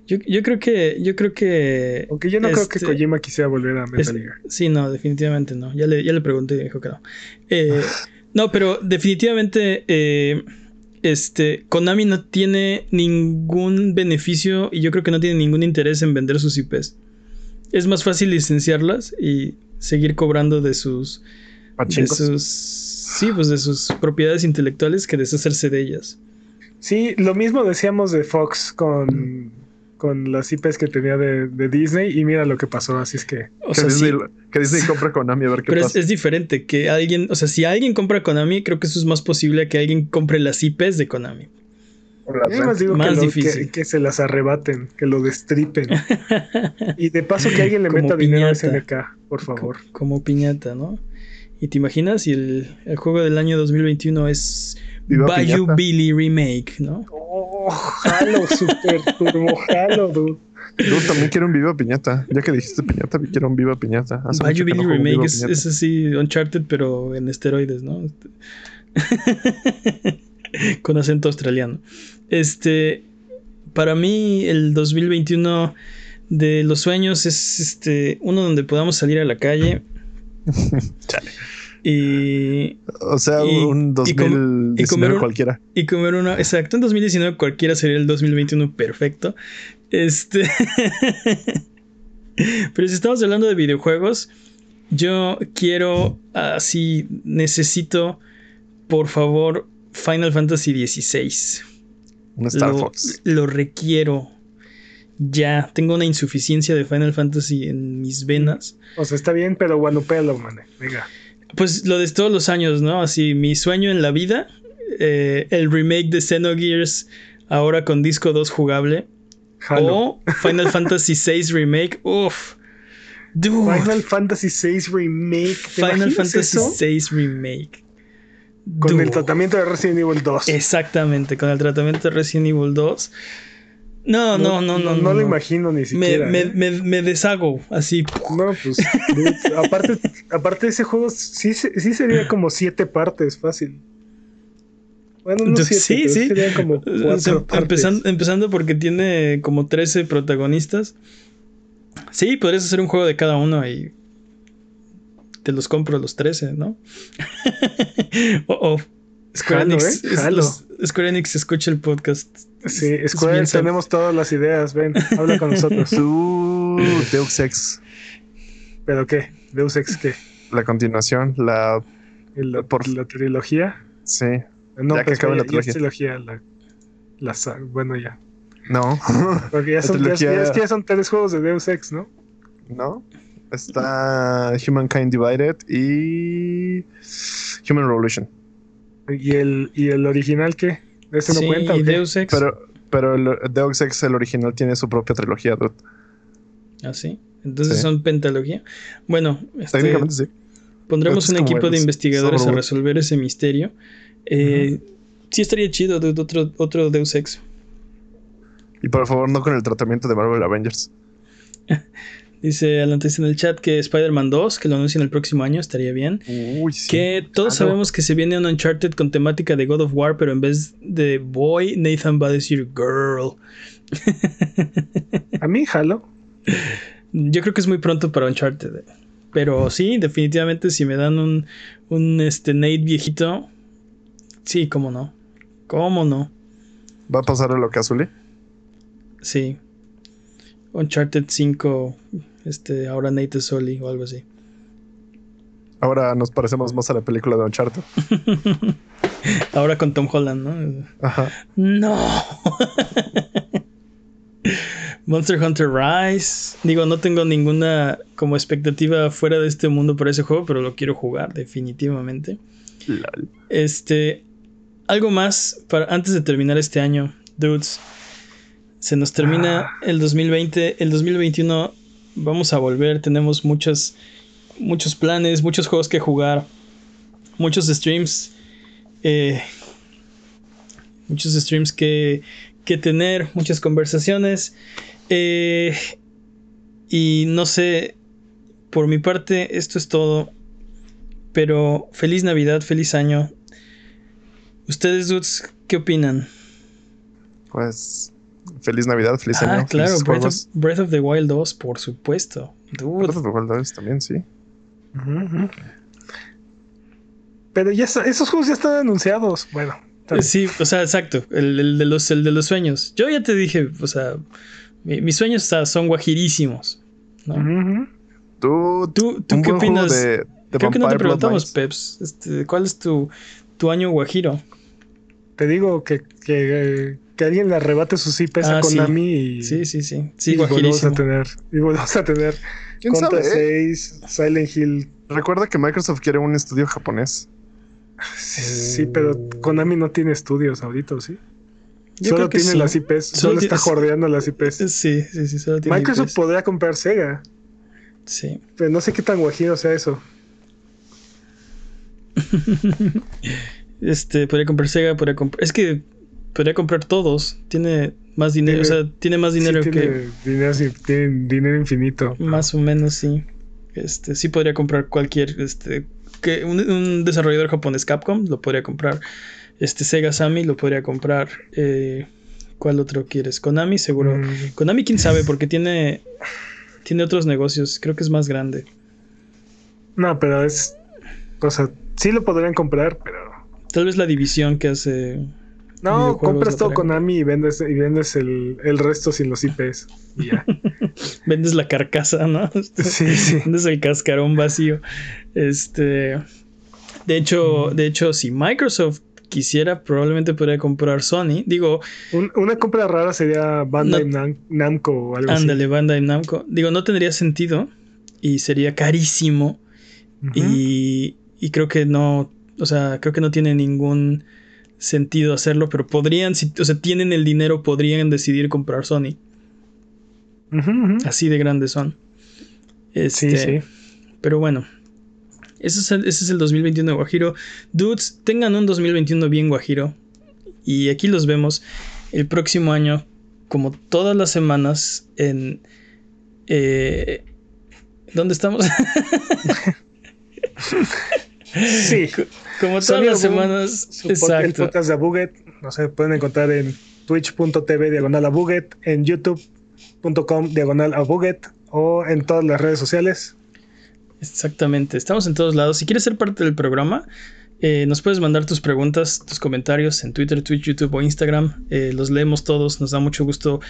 Yo, yo, creo que. Yo creo que. Aunque yo no creo que este, Kojima quisiera volver a Metal Gear. Sí, no, definitivamente no. Ya le, ya le pregunté y dijo que no. Eh, no, pero definitivamente. Eh, este. Konami no tiene ningún beneficio y yo creo que no tiene ningún interés en vender sus IPs. Es más fácil licenciarlas y seguir cobrando de sus. De sus. Sí, pues de sus propiedades intelectuales que deshacerse de ellas. Sí, lo mismo decíamos de Fox con con las IPs que tenía de, Disney y mira lo que pasó, así es que... que, Disney, que, Disney, compra Konami a ver qué Pero pasa. Es, diferente, que alguien, o sea, si alguien compra Konami, creo que eso es más posible que alguien compre las IPs de Konami. más digo más que, difícil. Que, se las arrebaten, que lo destripen. y de paso que alguien le meta dinero a SNK, por favor. Como, piñata, ¿no? Y te imaginas si el, el juego del año 2021 es Bayou Billy Remake, ¿no? Oh, jalo, super turbo jalo, dude. Yo también quiero un Viva Piñata. Ya que dijiste Piñata, quiero un Viva Piñata. Bayou Billy Remake es, es, así, Uncharted, pero en esteroides, ¿no? Con acento australiano. Este. Para mí, el 2021 de los sueños es este uno donde podamos salir a la calle. Chale. Y. O sea, un 2019 cualquiera. Y comer una. Exacto, en 2019 cualquiera sería el 2021 perfecto. Este. Pero si estamos hablando de videojuegos, yo quiero. Así. Necesito. Por favor. Final Fantasy XVI. Un Star Fox. Lo requiero. Ya. Tengo una insuficiencia de Final Fantasy en mis venas. O sea, está bien, pero guanupelo, man. Venga. Pues lo de todos los años, ¿no? Así, mi sueño en la vida, eh, el remake de Xenogears, ahora con disco 2 jugable. O Final Fantasy VI Remake. Uf. Final Fantasy VI Remake. Final Fantasy VI Remake. Con el tratamiento de Resident Evil 2. Exactamente, con el tratamiento de Resident Evil 2. No, no, no, no. No, lo imagino ni siquiera. Me, ¿eh? me, deshago así. No, pues. aparte, aparte de ese juego, sí, sí sería como siete partes, fácil. Bueno, no siete, sí, sí. serían como cuatro empezando, empezando porque tiene como 13 protagonistas. Sí, podrías hacer un juego de cada uno y te los compro los 13, ¿no? o, Square Jalo, Enix, ¿eh? los- Square Enix escucha el podcast. Sí, Square, bien tenemos todas las ideas. Ven, habla con nosotros. Tú, Deus Ex, ¿Pero qué? ¿Deus Ex qué? la continuación, la. ¿La, Por- la trilogía? Sí. No, Ya que pues acabe la es trilogía. La, la bueno, ya. No. Porque ya son, trilogía- ya es que ya son tres juegos de Deus Ex, ¿no? no. Está Humankind Divided y. Human Revolution. ¿Y el, y el original qué? ¿Ese no sí, cuenta? o y qué? Deus Ex. Pero, pero el Deus Ex, el original, tiene su propia trilogía, dude. ¿Ah, sí? Entonces Sí. son pentalogía. Bueno, este, Técnicamente sí. pondremos un equipo de investigadores a resolver ese misterio. Eh, Sí estaría chido, dude, otro, otro Deus Ex. Y por favor, no con el tratamiento de Marvel Avengers. Dice Alantes en el chat que Spider-Man 2, que lo anuncien el próximo año, estaría bien. Uy, sí. Que todos Claro. sabemos que se viene un Uncharted con temática de God of War, pero en vez de boy, Nathan va a decir girl. A mí, jalo. Yo creo que es muy pronto para Uncharted. eh. Pero sí, definitivamente si me dan un, un este, Nate viejito, sí, cómo no. ¿Cómo no? ¿Va a pasar a lo que Azuli? Sí. Uncharted 5, este, ahora Nate Soli o algo así. Ahora nos parecemos más a la película de Uncharted. Ahora con Tom Holland, ¿no? Ajá. No. Monster Hunter Rise. Digo, no tengo ninguna como expectativa fuera de este mundo para ese juego, pero lo quiero jugar definitivamente. Lol. Este, algo más para antes de terminar este año, dudes. Se nos termina el 2020, el 2021 vamos a volver, tenemos muchos muchos planes, muchos juegos que jugar, muchos streams eh, muchos streams que, que tener, muchas conversaciones. eh, y no sé, por mi parte, esto es todo. Pero feliz Navidad, feliz año. Ustedes, dudes, ¿qué opinan? Pues feliz Navidad, feliz ah, año. claro, felices Breath of, juegos. Breath of the Wild 2, por supuesto. Dude, Breath of the Wild 2 también, sí. Pero ya está- esos juegos ya están anunciados. Bueno. Sí, o sea, exacto. El, el de los, el de los sueños. Yo ya te dije, o sea, mi- mis sueños o sea, son guajirísimos. ¿Tú, ¿Tú, tú un qué opinas? de, de Creo que no te preguntamos? Peps. Este, ¿Cuál es tu, tu año guajiro? Te digo que, que, que alguien le arrebate sus IPs Ah, a sí. Konami y, Sí, sí, sí. y volvemos a tener. Y volvemos a tener ¿Quién Contra sabe? eh? 6, Silent Hill. Recuerda que Microsoft quiere un estudio japonés. Sí, pero Konami no tiene estudios ahorita, ¿o ¿sí? Yo solo tiene sí. las IPs, Solo solo, está jordeando las IPs. Sí, sí, sí. Solo tiene Microsoft IPs. podría comprar Sega, Sí. pero no sé qué tan guajiro sea eso. Este, podría comprar Sega, podría comprar. Es que podría comprar todos. Tiene más dinero, Tiene- o sea, tiene más dinero Sí, que. tiene dinero, sí, tiene dinero infinito. Más o menos, sí. Este, sí podría comprar cualquier, este, que un, un desarrollador japonés Capcom lo podría comprar. Este Sega Sammy lo podría comprar. eh, ¿Cuál otro quieres? Konami, seguro. Mm, Konami, quién sabe, porque tiene, tiene otros negocios. Creo que es más grande. no, pero es. O sea, sí lo podrían comprar, pero. Tal vez la división que hace. No, compras todo. Konami y vendes, y vendes el, el resto sin los IPs. Y ya. Vendes la carcasa, ¿no? sí, sí. Vendes el cascarón vacío. Este. De hecho, de hecho, si Microsoft quisiera, probablemente podría comprar Sony. Digo, Un- una compra rara sería Bandai No. Nam- Namco o algo ándale, Bandai Namco. Digo, no tendría sentido y sería carísimo. así. Y, y creo que no, o sea, creo que no tiene ningún sentido hacerlo, pero podrían, si, o sea, tienen el dinero, podrían decidir comprar Sony. Así de grandes son. Este, Sí, sí. Pero bueno, ese es, el, ese es el 2021 de Guajiro. Dudes, tengan un 2021 bien Guajiro. Y aquí los vemos el próximo año, como todas las semanas, en... eh, ¿Dónde estamos? Sí. como todas las semanas. Pod- El Exacto. podcast de Abuget. No sé, pueden encontrar en twitch.tv diagonal Abuget, en youtube.com diagonal Abuget o en todas las redes sociales. Exactamente, estamos en todos lados. Si quieres ser parte del programa, Eh, nos puedes mandar tus preguntas, tus comentarios en Twitter, Twitch, YouTube o Instagram. Eh, los leemos todos. Nos da mucho gusto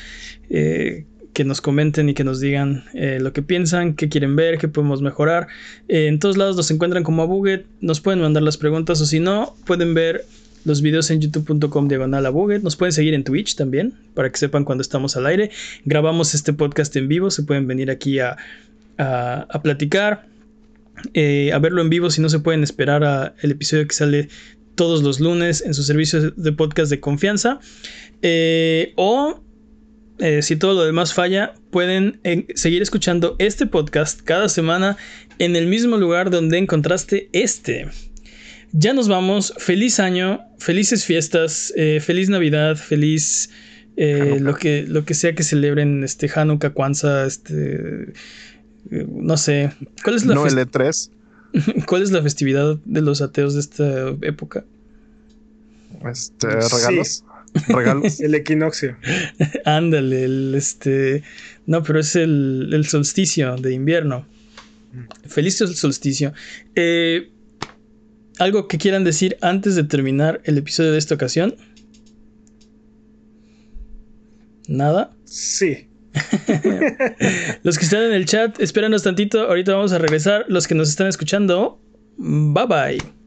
eh, que nos comenten y que nos digan lo que piensan, qué quieren ver, qué podemos mejorar. en todos lados nos encuentran como a Buget. Nos pueden mandar las preguntas o si no, pueden ver los videos en youtube.com diagonal a Buget. Nos pueden seguir en Twitch también para que sepan cuando estamos al aire. Grabamos este podcast en vivo. Se pueden venir aquí a, a platicar eh, a verlo en vivo si no se pueden esperar a el episodio que sale todos los lunes en sus servicios de podcast de confianza. Eh, o eh, si todo lo demás falla, pueden seguir escuchando este podcast cada semana en el mismo lugar donde encontraste este. Ya nos vamos. Feliz año, felices fiestas, feliz Navidad, feliz lo, que, lo que sea que celebren este Hanukkah, Kwanzaa, este no sé. ¿Cuál es la no L3. ¿Cuál es la festividad de los ateos de esta época? Este, regalos. Regalos. el equinoccio. Ándale, el este. No, pero es el, solsticio de invierno. Mm. Feliz solsticio. Eh, ¿Algo que quieran decir antes de terminar el episodio de esta ocasión? ¿Nada? Sí. Los que están en el chat, espéranos tantito. Ahorita vamos a regresar. Los que nos están escuchando, bye bye.